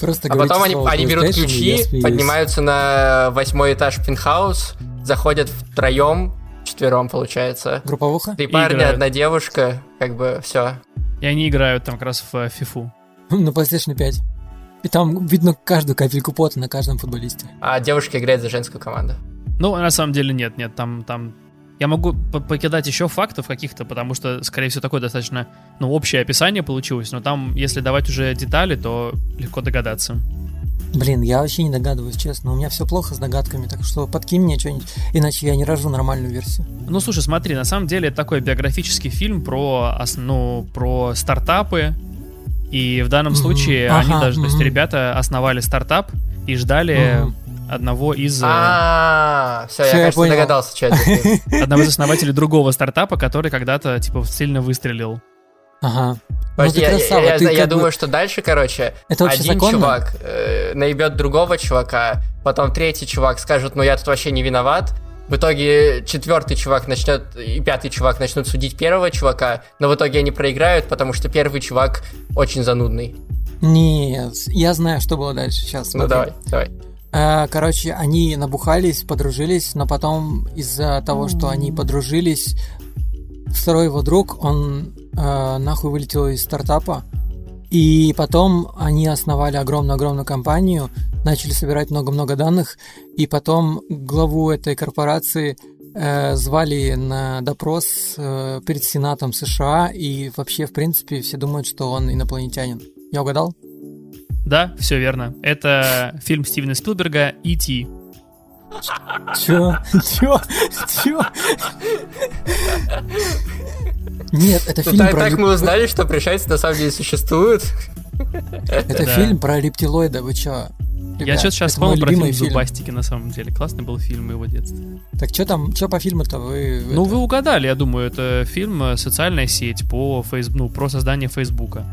Просто А потом они, они берут ключи, поднимаются на восьмой этаж пентхаус, заходят втроем, четвером получается. Групповуха? Три парня, играют. одна девушка, как бы все. И они играют там как раз в э, фифу. На PlayStation 5. И там видно каждую капельку пота на каждом футболисте. А девушка играет за женскую команду. Ну, на самом деле нет, нет, там, там... Я могу по- покидать еще фактов каких-то, потому что, скорее всего, такое достаточно, ну, общее описание получилось, но там, если давать уже детали, то легко догадаться. Блин, я вообще не догадываюсь, честно. У меня все плохо с догадками, так что подкинь мне что-нибудь, иначе я не рожу нормальную версию. Ну, слушай, смотри, на самом деле это такой биографический фильм про, ну, про стартапы. И в данном Мгм. случае Ага, они даже, то есть ребята основали стартап и ждали Мгм. одного из, э, А, все, я, кажется, понял. догадался, что это. одного из основателей другого стартапа, который когда-то, типа, сильно выстрелил. Ага. Подожди, ну я, ты красава, я- я как бы- думаю, что дальше, короче, Это один законно? чувак э, наебет другого чувака, потом третий чувак скажет, ну я тут вообще не виноват. В итоге четвертый чувак начнет и пятый чувак начнут судить первого чувака, но в итоге они проиграют, потому что первый чувак очень занудный. Нет, я знаю, что было дальше. Сейчас, Ну давай, давай. Э, Короче, они набухались, подружились, но потом из-за того, что они подружились, второй его друг, он э, нахуй вылетел из стартапа, и потом они основали огромную-огромную компанию, начали собирать много-много данных, и потом главу этой корпорации э, звали на допрос э, перед Сенатом США, и вообще, в принципе, все думают, что он инопланетянин. Я угадал? Да, все верно. Это фильм Стивена Спилберга «И.Т». Чё? Чё? Чё? Нет, это Ну, фильм так, про так мы узнали, что пришельцы на самом деле существуют. Это Да. фильм про рептилоида, вы чё? Я Ребят, что-то сейчас вспомнил про фильм «Зубастики», на самом деле. Классный был фильм моего детства. Так что там, что по фильму-то вы... Ну, это- вы угадали, я думаю, это фильм э, «Социальная сеть» по фейс... ну, про создание Фейсбука.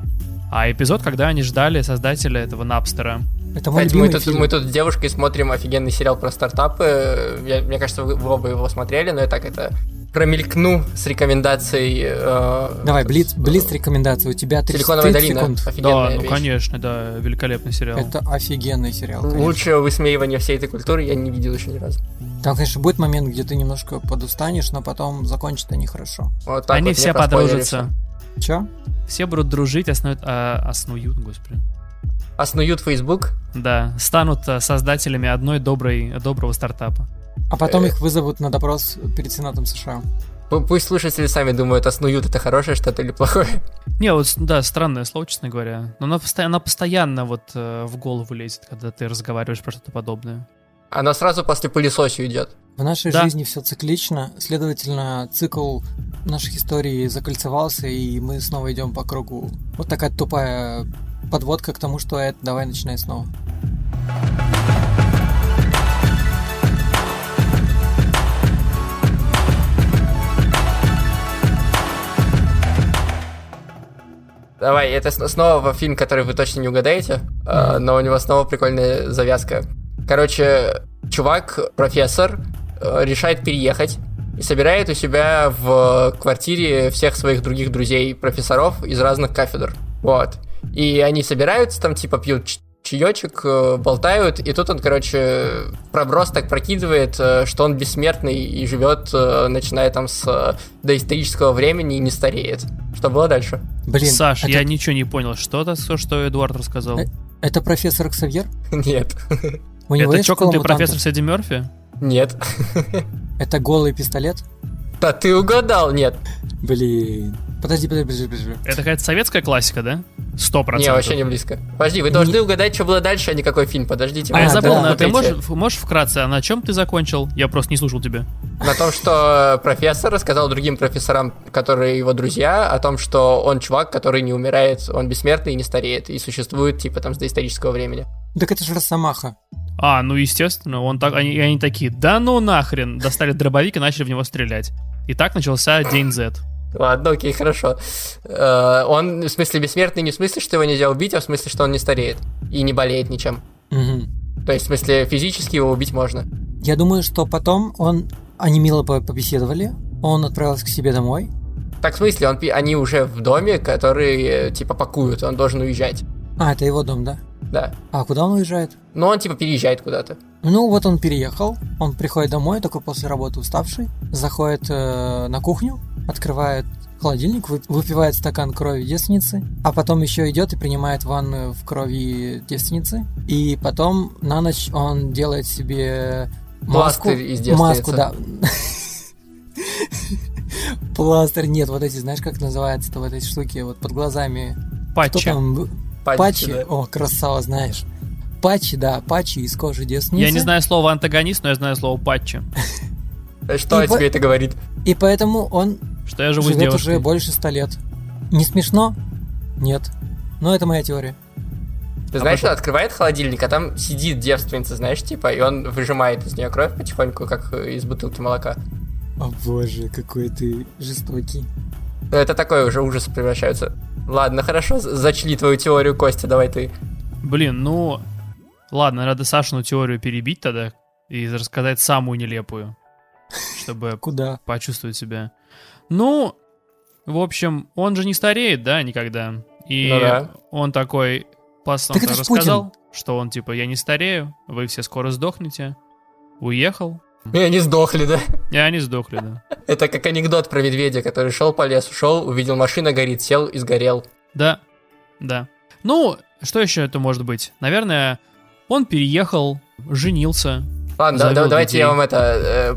А эпизод, когда они ждали создателя этого Напстера. Это мой Кстати, мы тут, фильм. мы тут с девушкой смотрим офигенный сериал про стартапы. Я- мне кажется, вы, вы оба его смотрели, но я так это промелькну с рекомендацией. э, Давай, блиц, с- блиц рекомендации. У тебя 30, Силиконовая 30 долина. секунд. Офигенная да, ну вещь. конечно, да, великолепный сериал. Это офигенный сериал, конечно. Лучшее высмеивание всей этой культуры я не видел еще ни разу. Там, конечно, будет момент, где ты немножко подустанешь, но потом закончится нехорошо. Вот так Они вот, все подружатся. Чё? Все будут дружить, основают, а, основают, господи. Основают Facebook. Да, станут а, создателями одной доброй, доброго стартапа. А потом Э. их вызовут на допрос перед Сенатом США. Пу- Пусть слушатели сами думают, основают это хорошее что-то или плохое. Не, вот, да, странное слово, честно говоря. Но она, постоянно, она постоянно вот э, в голову лезет, когда ты разговариваешь про что-то подобное. Она сразу после пылесосью идет. В нашей Да. жизни все циклично, следовательно, цикл наших историй закольцевался, и мы снова идем по кругу. Вот такая тупая подводка к тому, что это давай начинай снова. Давай, это снова фильм, который вы точно не угадаете, а, но у него снова прикольная завязка. Короче, чувак, профессор, э, решает переехать и собирает у себя в квартире всех своих других друзей профессоров из разных кафедр. Вот. И они собираются там, типа, пьют чаечек, э, болтают, и тут он, короче, проброс так прокидывает, э, что он бессмертный и живет, начиная там с доисторического времени и не стареет. Что было дальше? Блин, Саш, это, я ничего не понял. Что это, все, что Эдуард рассказал? Это профессор Ксавьер? Нет. У него это чокнутый профессор Сэдди Мерфи? Нет. Это голый пистолет? Да ты угадал, нет. Блин. Подожди, подожди, подожди, подожди. Это какая-то советская классика, да? Сто Не, процентов. вообще не близко. Подожди, вы должны угадать, что было дальше, а не какой фильм. Подождите. А, вы я забыл, да. на- ты можешь, можешь вкратце, а на чем ты закончил? Я просто не слушал тебя. На том, что профессор рассказал другим профессорам, которые его друзья, о том, что он чувак, который не умирает, он бессмертный и не стареет, и существует, типа, там, с доисторического времени. Так это же Росомаха. А, ну естественно, он так, они, и они такие, да ну нахрен, достали дробовик и начали в него стрелять. И так начался день Z. Ладно, окей, хорошо. Э, Он, в смысле, бессмертный не в смысле, что его нельзя убить, а в смысле, что он не стареет и не болеет ничем. Мгм. То есть, в смысле, физически его убить можно. Я думаю, что потом он... Они мило по- побеседовали, он отправился к себе домой. Так, в смысле, он, они уже в доме, который, э, типа, пакуют, он должен уезжать. А, это его дом, да? Да. А куда он уезжает? Но он, типа, переезжает куда-то. Ну, вот он переехал, он приходит домой, такой после работы уставший, заходит э, на кухню, открывает холодильник, вы- выпивает стакан крови девственницы, а потом еще идет и принимает ванну в крови девственницы, и потом на ночь он делает себе маску. Пластырь из девственницы. Маску, да. Пластырь, нет, вот эти, знаешь, как называется-то вот эти штуки, вот под глазами. Там? Патчи, Патчи? да. О, красава, знаешь. Патчи, да, патчи из кожи девственницы. Я не знаю слово антагонист, но я знаю слово патчи. Что И о тебе по- это говорит? И поэтому он Что я живу живет уже больше ста лет. Не смешно? Нет. Но это моя теория. Ты знаешь, потом- он открывает холодильник, а там сидит девственница, знаешь, типа, и он выжимает из нее кровь потихоньку, как э, из бутылки молока. О боже, какой ты жестокий. Это такое уже ужас превращаются. Ладно, хорошо, зачли твою теорию, Костя, давай ты. Блин, ну... Ладно, надо Сашину теорию перебить тогда и рассказать самую нелепую, чтобы Куда? почувствовать себя. Ну, в общем, он же не стареет, да, никогда. И Ну да. он такой, пас, он Так рассказал. что он типа, я не старею, вы все скоро сдохнете. Уехал, И они сдохли, да? и они сдохли, да. Это как анекдот про медведя, который шел по лесу, шел, увидел машина горит, сел и сгорел. Да, да. Ну, что еще это может быть? Наверное, он переехал, женился. Ладно, да- да- давайте я вам это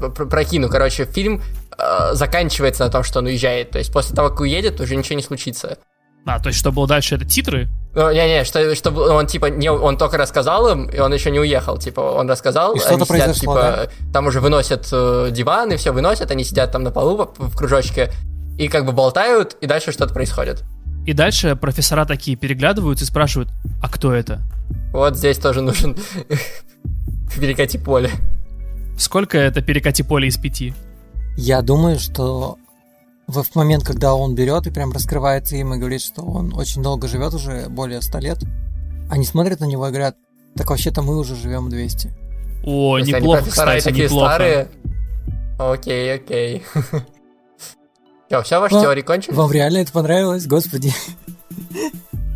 э, пр- прокину. Короче, фильм э, заканчивается на том, что он уезжает. То есть после того, как уедет, уже ничего не случится. А, то есть что было дальше, это титры? Ну, не-не, что, чтобы он, типа, не, он только рассказал им, и он еще не уехал. Типа, он рассказал, И они сидят, типа, там уже выносят э, диван, и все выносят, они сидят там на полу в, в кружочке, и как бы болтают, и дальше что-то происходит. И дальше профессора такие переглядываются и спрашивают, а кто это? Вот здесь тоже нужен перекати поле. Сколько это перекати поле из пяти? Я думаю, что в момент, когда он берет и прям раскрывается им и говорит, что он очень долго живет уже, более 100 лет, они смотрят на него и говорят, так вообще-то мы уже живем 200. О, они неплохо, профессора и кстати, такие неплохо. старые. Окей, окей. Все, все, ваши Ва- теории кончились? Вам реально это понравилось? Господи.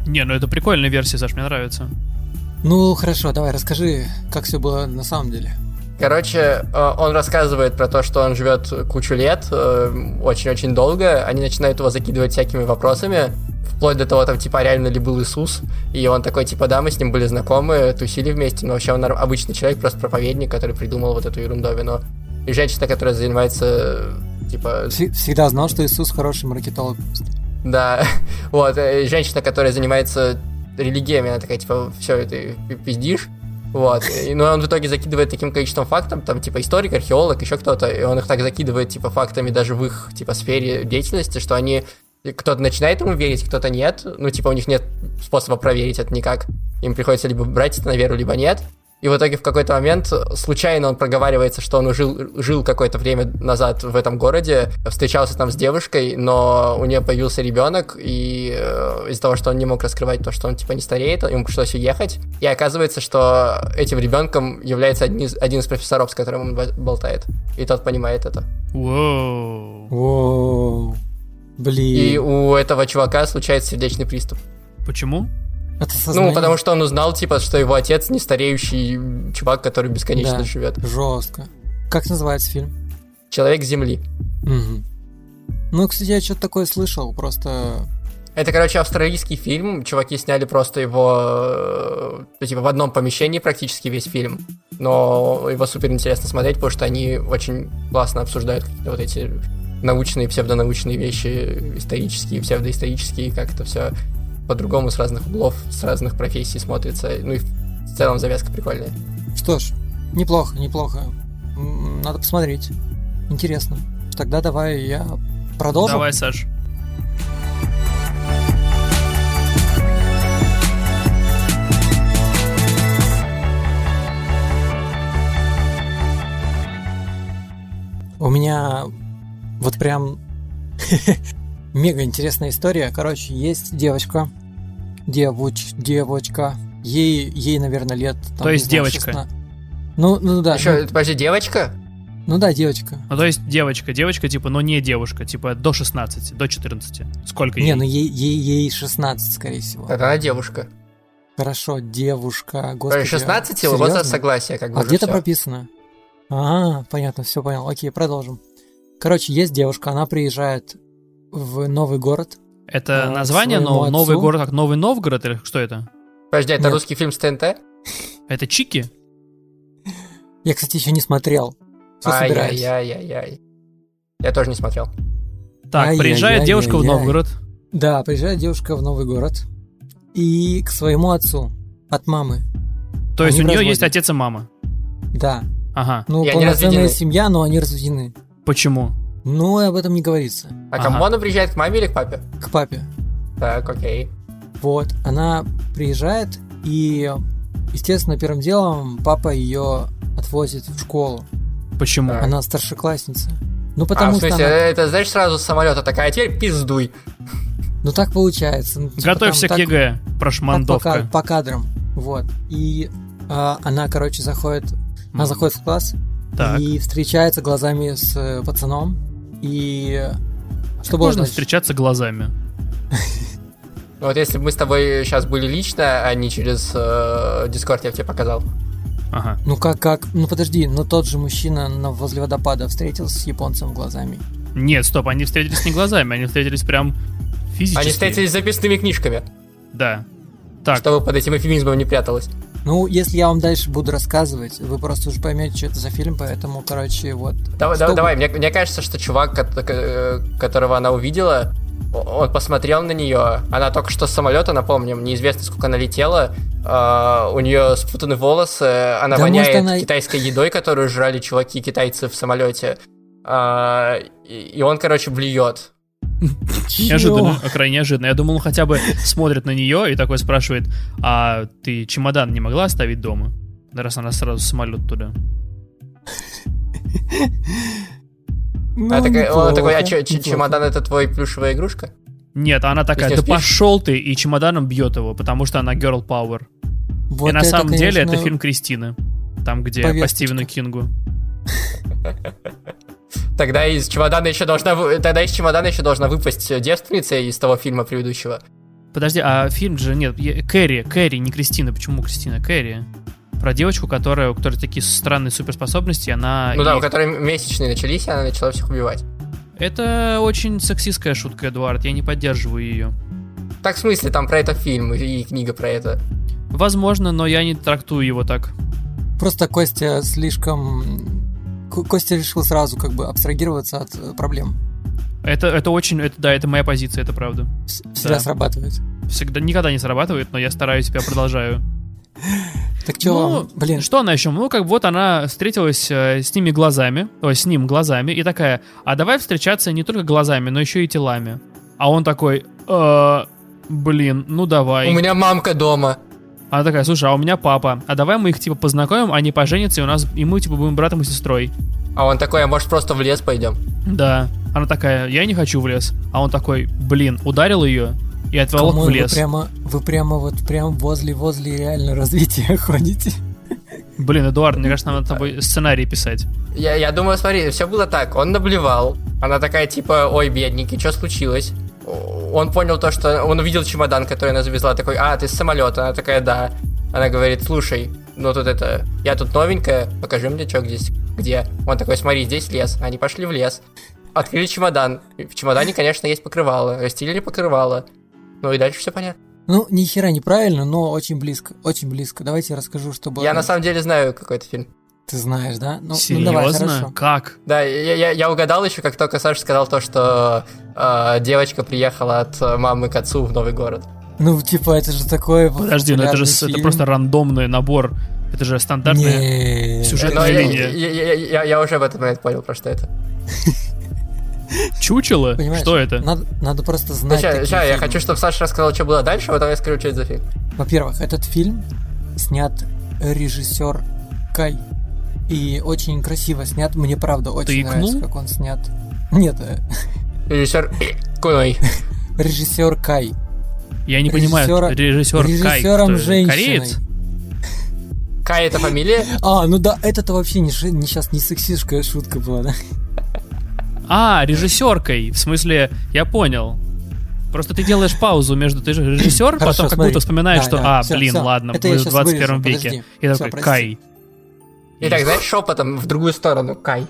Не, ну это прикольная версия, Саш, мне нравится. Ну, хорошо, давай, расскажи, как все было на самом деле. Короче, э, он рассказывает про то, что он живет кучу лет, э, очень-очень долго. Они начинают его закидывать всякими вопросами, вплоть до того, там, типа, а реально ли был Иисус. И он такой, типа, да, мы с ним были знакомы, тусили вместе, но вообще он обычный человек, просто проповедник, который придумал вот эту ерундовину. И женщина, которая занимается, типа, Вс- Всегда знал, что Иисус хороший маркетолог. да, вот, э, женщина, которая занимается религиями, она такая, типа, все это пи- пиздишь. Вот. И, ну, он в итоге закидывает таким количеством фактов, там, типа, историк, археолог, еще кто-то, и он их так закидывает, типа, фактами даже в их, типа, сфере деятельности, что они кто-то начинает ему верить, кто-то нет. Ну, типа, у них нет способа проверить это никак. Им приходится либо брать это на веру, либо нет. И в итоге в какой-то момент случайно он проговаривается, что он жил, жил какое-то время назад в этом городе, встречался там с девушкой, но у нее появился ребенок, и э, из-за того, что он не мог раскрывать то, что он типа не стареет, ему пришлось уехать. И оказывается, что этим ребенком является один из, один из профессоров, с которым он бо- болтает. И тот понимает это. Воу. Воу. И Блин. у этого чувака случается сердечный приступ. Почему? Это сознание. Ну, потому что он узнал, типа, что его отец не стареющий чувак, который бесконечно Да. живет. Жестко. Как называется фильм? Человек Земли. Мгм. Ну, кстати, я что-то такое слышал, просто... Это, короче, австралийский фильм. Чуваки сняли просто его э, типа в одном помещении практически весь фильм. Но его супер интересно смотреть, потому что они очень классно обсуждают какие-то вот эти научные, псевдонаучные вещи, исторические, псевдоисторические, как это все по-другому с разных углов, с разных профессий смотрится. Ну и в целом завязка прикольная. Что ж, неплохо, неплохо. Надо посмотреть. Интересно. Тогда давай я продолжу. Давай, Саш. У меня вот прям мега интересная история. Короче, есть девочка, девуч, девочка. Ей, ей, наверное, лет. там, То не есть знаю, девочка? 16. Ну, ну да. Еще, подожди, девочка? Ну, ну да, девочка. Ну, то есть девочка, девочка, типа, но не девушка, типа, до 16, до 14. Сколько Не, ей? ну ей, ей, ей 16, скорее всего. Тогда она девушка. Хорошо, девушка. Господи, 16 серьезно? возраст согласия, как бы А где-то прописано. А, понятно, все понял. Окей, продолжим. Короче, есть девушка, она приезжает в новый город. Это а, название но, Новый отцу? город, как Новый Новгород, или что это? Подожди, это Нет. русский фильм с ТНТ? Это Чики? Я, кстати, еще не смотрел. Ай-яй-яй-яй. Я тоже не смотрел. Так, приезжает девушка в. Новгород. Да, приезжает девушка в новый город. И к своему отцу. От мамы. То есть у нее есть отец и мама. Да. Ага. Ну, полноценная семья, но они разведены. Почему? Ну, об этом не говорится. А Ага. кому она приезжает, к маме или к папе? К папе. Так, окей. Вот, она приезжает, и, естественно, первым делом папа ее отвозит в школу. Почему? Так. Она старшеклассница. Ну, а, потому в что смысле, она... это, знаешь, сразу с самолета такая, а теперь пиздуй. Ну, так получается. Ну, типа, Готовься там к так- ЕГЭ. так по, Прошмандовка. ка- по кадрам. Вот. И а, она, короче, заходит... Она заходит в класс Так. и встречается глазами с э, пацаном. И... Что было Можно встречаться глазами. Ну вот если бы мы с тобой сейчас были лично, а не через э, Discord, я бы тебе показал. Ага. Ну как, как? Ну подожди, но тот же мужчина на, возле водопада встретился с японцем глазами. Нет, стоп, они встретились не глазами, они встретились прям физически. Они встретились с записными книжками, Да. Так, чтобы под этим эфемизмом не пряталось. Ну, если я вам дальше буду рассказывать, вы просто уже поймете, что это за фильм, поэтому, короче, вот. Давай, Что давай. Мне, мне кажется, что чувак, ко- которого она увидела, он посмотрел на нее. Она только что с самолета, напомним, неизвестно, сколько она летела. А, у нее спутаны волосы, она Да, воняет может, она- китайской едой, которую жрали чуваки китайцы в самолете. А, и он, короче, блюет. неожиданно, крайне неожиданно. Я думал, он хотя бы смотрит на нее и такой спрашивает, а ты чемодан не могла оставить дома? Да раз она сразу самолет туда. Ну, А такая- он такой, а неплохо, чё, ч- неплохо. чемодан это твой плюшевая игрушка? Нет, она такая, Ты да пошел ты, и чемоданом бьет его, потому что она girl power. Вот и на это, самом деле это конечно, фильм Кристины. Там, где по повесточка. Стивену Кингу. Тогда из чемодана еще должна тогда из чемодана еще должна выпасть девственница из того фильма предыдущего. Подожди, а фильм же нет, я- Кэрри, Кэрри, не Кристина. Почему Кристина? Кэрри. Про девочку, которая, у которой такие странные суперспособности, она... Ну да, у которой месячные начались, и она начала всех убивать. Это очень сексистская шутка, Эдуард, я не поддерживаю ее. Так, в смысле, там про это фильм и книга про это. Возможно, но я не трактую его так. Просто Костя слишком... Ко- Костя решил сразу как бы абстрагироваться от э, проблем. Это, это очень, это, да, это моя позиция, это правда. Всегда Да. срабатывает. Всегда, никогда не срабатывает, но я стараюсь, я продолжаю. Так что, Ну, блин, Что она еще? Ну, как бы вот она встретилась э, с ними глазами, ой, с ним глазами, и такая, а давай встречаться не только глазами, но еще и телами. А он такой, «Э, блин, ну давай. У меня мамка дома. Она такая, слушай, а у меня папа, а давай мы их типа познакомим, они поженятся, и у нас, и мы типа будем братом и сестрой. А он такой, а может просто в лес пойдем? Да. Она такая, я не хочу в лес. А он такой, блин, ударил ее и отвел по-моему, в вы лес. прямо, вы прямо вот прям возле-возле реально развития ходите. Блин, Эдуард, мне кажется, нам надо тобой сценарий писать. Я, я думаю, смотри, все было так. Он наблевал. Она такая, типа, ой, бедненький, что случилось? Он понял то, что... Он увидел чемодан, который она завезла, такой, а, ты с самолета. Она такая, да. Она говорит, слушай, ну тут это... Я тут новенькая, покажи мне, что здесь, где. Он такой, смотри, здесь лес. Они пошли в лес. Открыли чемодан. В чемодане, конечно, есть покрывало. Расстелили покрывало. Ну и дальше все понятно. Ну, ни хера неправильно, но очень близко, очень близко. Давайте я расскажу, что было. Я на самом деле знаю какой-то фильм. Ты знаешь, да? Ну, ну Серьезно? давай, хорошо. как? Да, я, я, я угадал еще, как только Саша сказал то, что э, девочка приехала от э, мамы к отцу в новый город. Ну, типа, это же такое... Подожди, ну это же с- это фильм. просто рандомный набор. Это же стандартная Не. сюжетная Но я, линия. я, я- я- я уже в этот момент понял, про что это. Чучело? Понимаешь, Что это? Надо, надо просто Ну, знать такие ща, я хочу, чтобы Саша рассказал, что было дальше, а потом я скажу, что это за фильм. Во-первых, этот фильм снят режиссер Кай. И очень красиво снят. Мне правда очень Ты нравится, икнул? как он снят. Нет, э, Режиссер Куной. режиссер Кай. Я не понимаю. Режиссера- Режиссер Кай. режиссером кто? женщиной. Кореец? Кай это фамилия? А, ну да, это-то вообще не, не сейчас не сексистская шутка была, да? А, режиссеркой. В смысле, я понял. Просто ты делаешь паузу между... Ты же режиссер, Хорошо, потом как смотри. будто вспоминаешь, Да, что... да, А, всё, блин, всё. ладно, Это мы в щас 21 вырежу, веке. подожди. И Всё, такой, прости. Кай. Итак, знаешь, шепотом в другую сторону. Кай.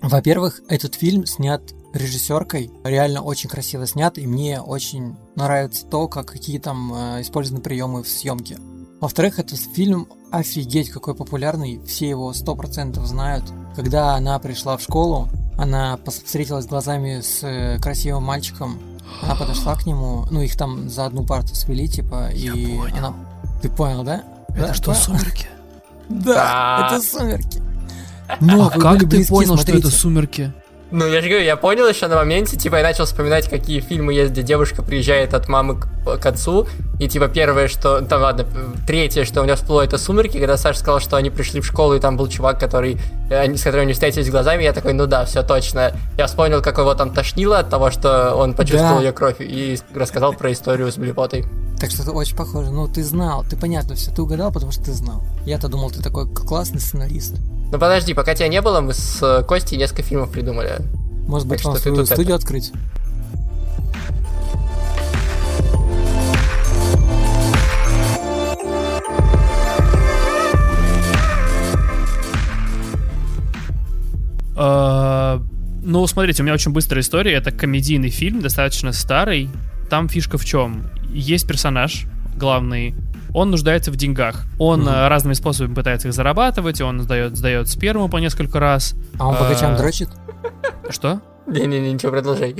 Во-первых, этот фильм снят режиссеркой, реально очень красиво снят, и мне очень нравится то, как какие там э, использованы приемы в съемке. Во-вторых, этот фильм офигеть какой популярный, все его 100% знают. Когда она пришла в школу, она встретилась глазами с э, красивым мальчиком, она подошла к нему, ну их там за одну парту свели, типа, и понял. она... Ты понял, да? Это Да, что, понял? сумерки? Да, Да. это сумерки. Но А как ты понял, что это сумерки? Ну, я же говорю, я понял еще на моменте, типа, я начал вспоминать, какие фильмы есть, где девушка приезжает от мамы к, к отцу, и, типа, первое, что... Там, ладно, третье, что у меня всплыло, это «Сумерки», когда Саша сказал, что они пришли в школу, и там был чувак, который... э, они- с которым они встретились глазами, я такой, ну да, все точно. Я вспомнил, как его там тошнило от того, что он почувствовал Да. ее кровь, и рассказал про историю с блепотой. Так что это очень похоже. Ну, ты знал, ты понятно все, ты угадал, потому что ты знал. Я-то думал, ты такой классный сценарист. Ну, подожди, пока тебя не было, мы с э, Костей несколько фильмов придумали. Может быть, Так вам что ты тут студию открыть? Ну, смотрите, у меня очень быстрая история. Это комедийный фильм, достаточно старый. Там фишка в чем? Есть персонаж главный, он нуждается в деньгах. Он э, разными способами пытается их зарабатывать, он сдает, сдает сперму по несколько раз. А он по качам Э, дрочит? Что? Не-не-не, ничего, продолжай.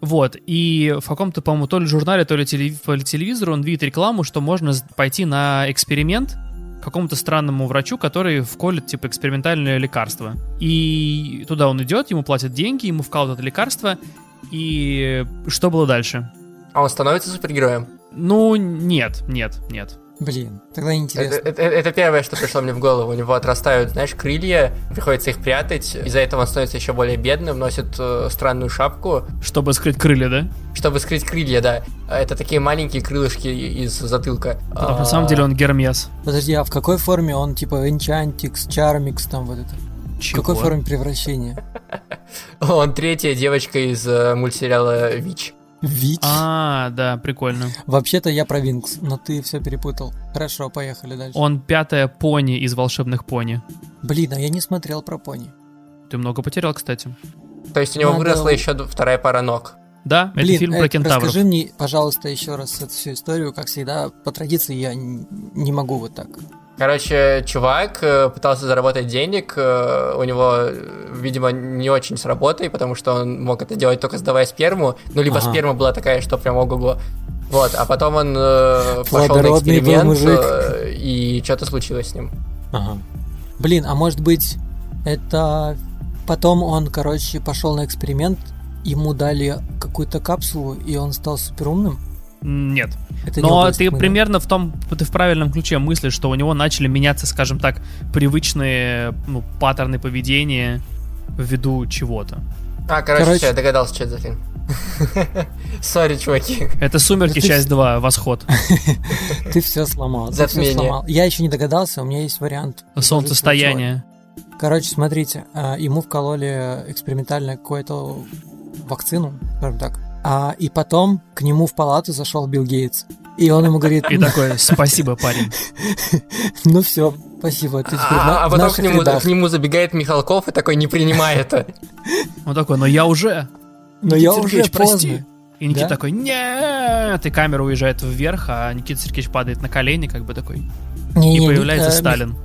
Вот, и в каком-то, по-моему, то ли журнале, то ли телевизору он видит рекламу, что можно пойти на эксперимент какому-то странному врачу, который вколет, типа, экспериментальное лекарство. И туда он идет, ему платят деньги, ему вкалывают это лекарство, и что было дальше? А он становится супергероем? Ну, нет, нет, нет. Блин, тогда Это, интересно. это- это первое, что пришло мне в голову. У него отрастают, знаешь, крылья, приходится их прятать. Из-за этого он становится еще более бедным, носит э, странную шапку, Чтобы скрыть крылья, да? чтобы скрыть крылья, да. А Это такие маленькие крылышки из затылка. Потому что на А, самом деле он Гермес. Подожди, а в какой форме он типа Enchantix, Charmix, там вот это? В Чего? какой форме превращения? Он третья девочка из э, мультсериала «Вич». Вич? А, да, прикольно. Вообще-то я про Винкс, но ты все перепутал. Хорошо, поехали дальше. Он пятая пони из волшебных пони. Блин, а я не смотрел про пони. Ты много потерял, кстати. То есть у него Надо- выросла еще вторая пара ног. Да, Блин, это фильм э, про кентавров. расскажи мне, пожалуйста, еще раз эту всю историю. Как всегда, по традиции я не могу вот так. Короче, чувак э, пытался заработать денег, э, у него, видимо, не очень с работой, потому что он мог это делать только сдавая сперму, ну, либо Ага. сперма была такая, что прям ого-го. Вот, а потом он э, пошел на эксперимент, э, и что-то случилось с ним. Ага. Блин, а может быть, это потом он, короче, пошел на эксперимент, ему дали какую-то капсулу, и он стал суперумным? Нет. Это Но область ты примерно в том, ты в правильном ключе мыслишь, что у него начали меняться, скажем так, привычные ну, паттерны поведения ввиду чего-то. А, короче, Короче. всё, я догадался, что это за фильм. Сори, чуваки. Это «Сумерки», Да часть 2, «Восход». Ты все сломал. Затмение. сломал. Я еще не догадался, у меня есть вариант. «Солнцестояние». Короче, смотрите, а, ему вкололи экспериментально какую-то вакцину, скажем так. А, и потом к нему в палату зашел Билл Гейтс. И он ему говорит, И такой, спасибо, парень. ну все, спасибо, ты А, а потом к нему, рядах. к нему забегает Михалков и такой, не принимай это. Он такой, но я уже. Но я уже прости. поздно. И Никита такой, нет! И камера уезжает вверх, а Никита Сергеевич падает на колени, как бы такой. И появляется э, Сталин.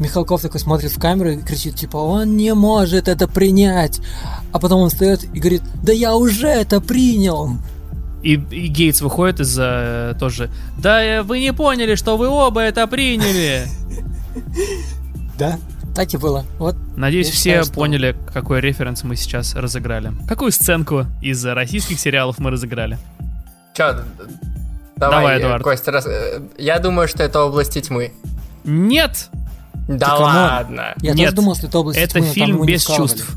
Михалков такой смотрит в камеру и кричит, типа, он не может это принять. А потом он встает и говорит, да я уже это принял. И, и Гейтс выходит из э, тоже. Да э, вы не поняли, что вы оба это приняли. Да, так и было. Вот, Надеюсь, все считаю, что- поняли, какой референс мы сейчас разыграли. Какую сценку из российских сериалов мы разыграли? Чё, давай, Давай, Эдуард. Костя, рас- э, я думаю, что это «Области тьмы». Нет! Да come on. ладно. я Нет, тоже думал, что это область Это тьмы, фильм без чувств.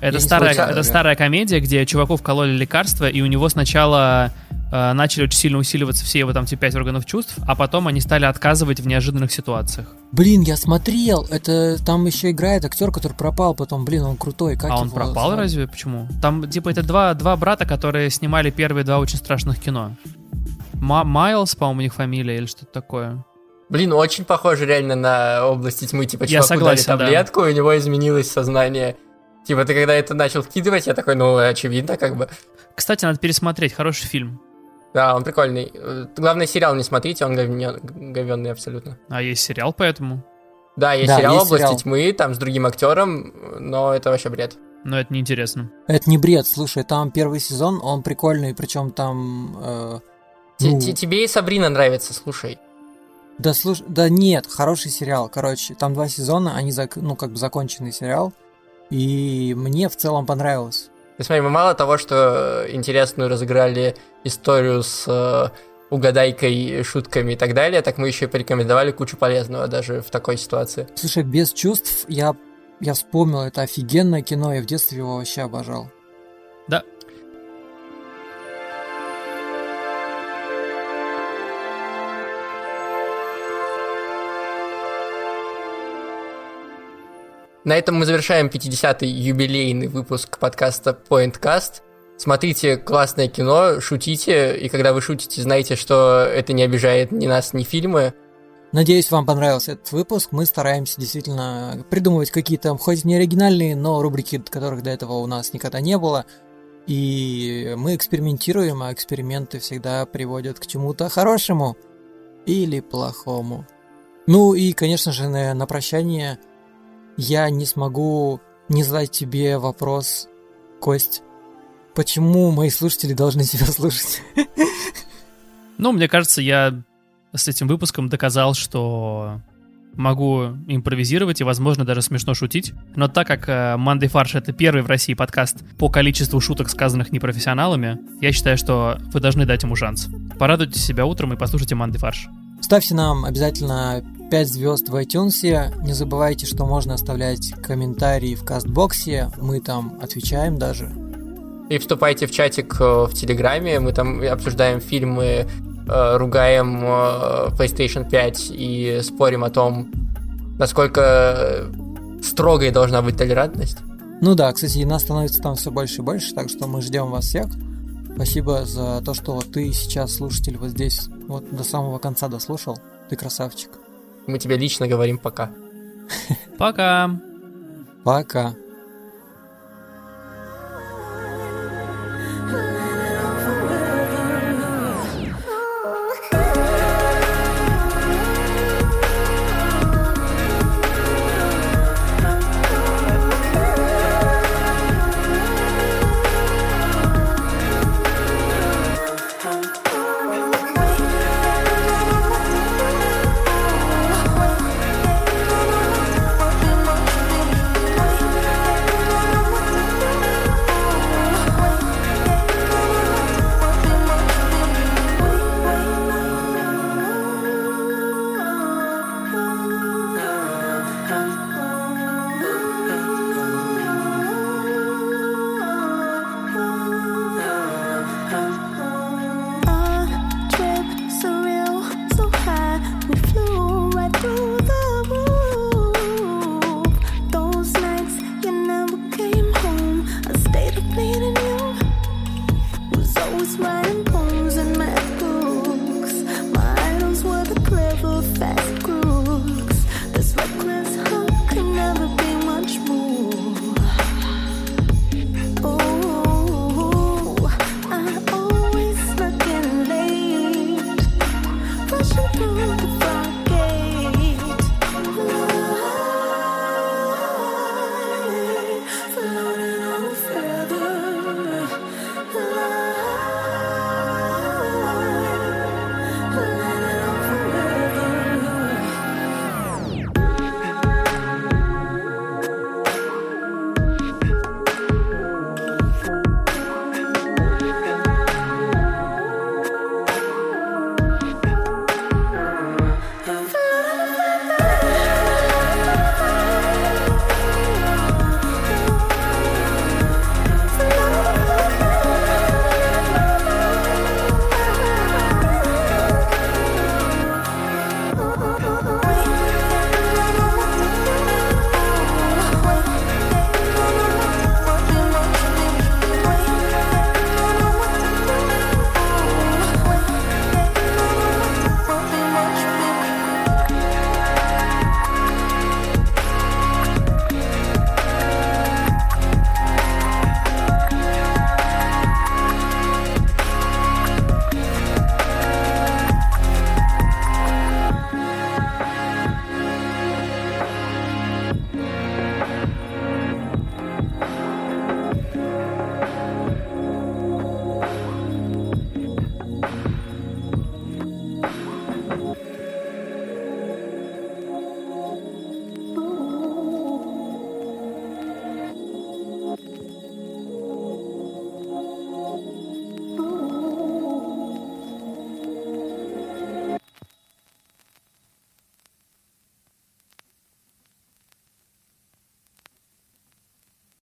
Я Это не старая, это да. старая комедия, где чуваку вкололи лекарства, и у него сначала э, начали очень сильно усиливаться все его там те пять органов чувств, а потом они стали отказывать в неожиданных ситуациях. Блин, я смотрел, это там еще играет актер, который пропал потом, блин, он крутой. Как а он пропал звали? разве? Почему? Там, типа, это два, два брата, которые снимали первые два очень страшных кино. Ма- Майлз, по-моему, у них фамилия или что-то такое. Блин, очень похоже реально на области тьмы. Типа, Я чуваку согласен, да. дали таблетку, и у него изменилось сознание. Типа, ты когда это начал вкидывать, я такой, ну, очевидно, как бы. Кстати, надо пересмотреть, хороший фильм. Да, он прикольный. Главное, сериал не смотрите, он говенный абсолютно. А есть сериал поэтому, Да, есть Да, сериал есть «Области сериал. тьмы», там с другим актером, но это вообще бред. но это неинтересно. Это не бред, слушай, там первый сезон, он прикольный, причем там... э, ну, Тебе и Сабрина нравится, слушай. Да, слушай, да нет, хороший сериал, короче, там два сезона, они, зак- ну, как бы законченный сериал, и мне в целом понравилось. Ты смотри, мы мало того, что интересную разыграли историю с э, угадайкой, шутками и так далее, так мы еще и порекомендовали кучу полезного даже в такой ситуации. Слушай, без чувств я, я вспомнил, это офигенное кино, я в детстве его вообще обожал. Да. На этом мы завершаем 50-й юбилейный выпуск подкаста PointCast. Смотрите классное кино, шутите, и когда вы шутите, знайте, что это не обижает ни нас, ни фильмы. Надеюсь, вам понравился этот выпуск. Мы стараемся действительно придумывать какие-то, хоть не оригинальные, но рубрики, которых до этого у нас никогда не было. И мы экспериментируем, а эксперименты всегда приводят к чему-то хорошему или плохому. Ну и, конечно же, на, на прощание я не смогу не задать тебе вопрос, Кость. Почему мои слушатели должны тебя слушать? Ну, мне кажется, я с этим выпуском доказал, что могу импровизировать и, возможно, даже смешно шутить. Но так как э, Мандай Фарш это первый в России подкаст по количеству шуток, сказанных непрофессионалами, я считаю, что вы должны дать ему шанс. Порадуйте себя утром и послушайте Мандай Фарш. Ставьте нам обязательно 5 звезд в iTunes. Не забывайте, что можно оставлять комментарии в кастбоксе. Мы там отвечаем даже. И вступайте в чатик э, в Телеграме. Мы там обсуждаем фильмы Э, ругаем э, PlayStation 5 и спорим о том, насколько строгой должна быть толерантность. Ну да, кстати, и нас становится там все больше и больше, так что мы ждем вас всех. Спасибо за то, что ты сейчас, слушатель, вот здесь вот до самого конца дослушал. Ты красавчик. Мы тебе лично говорим пока. Пока. Пока.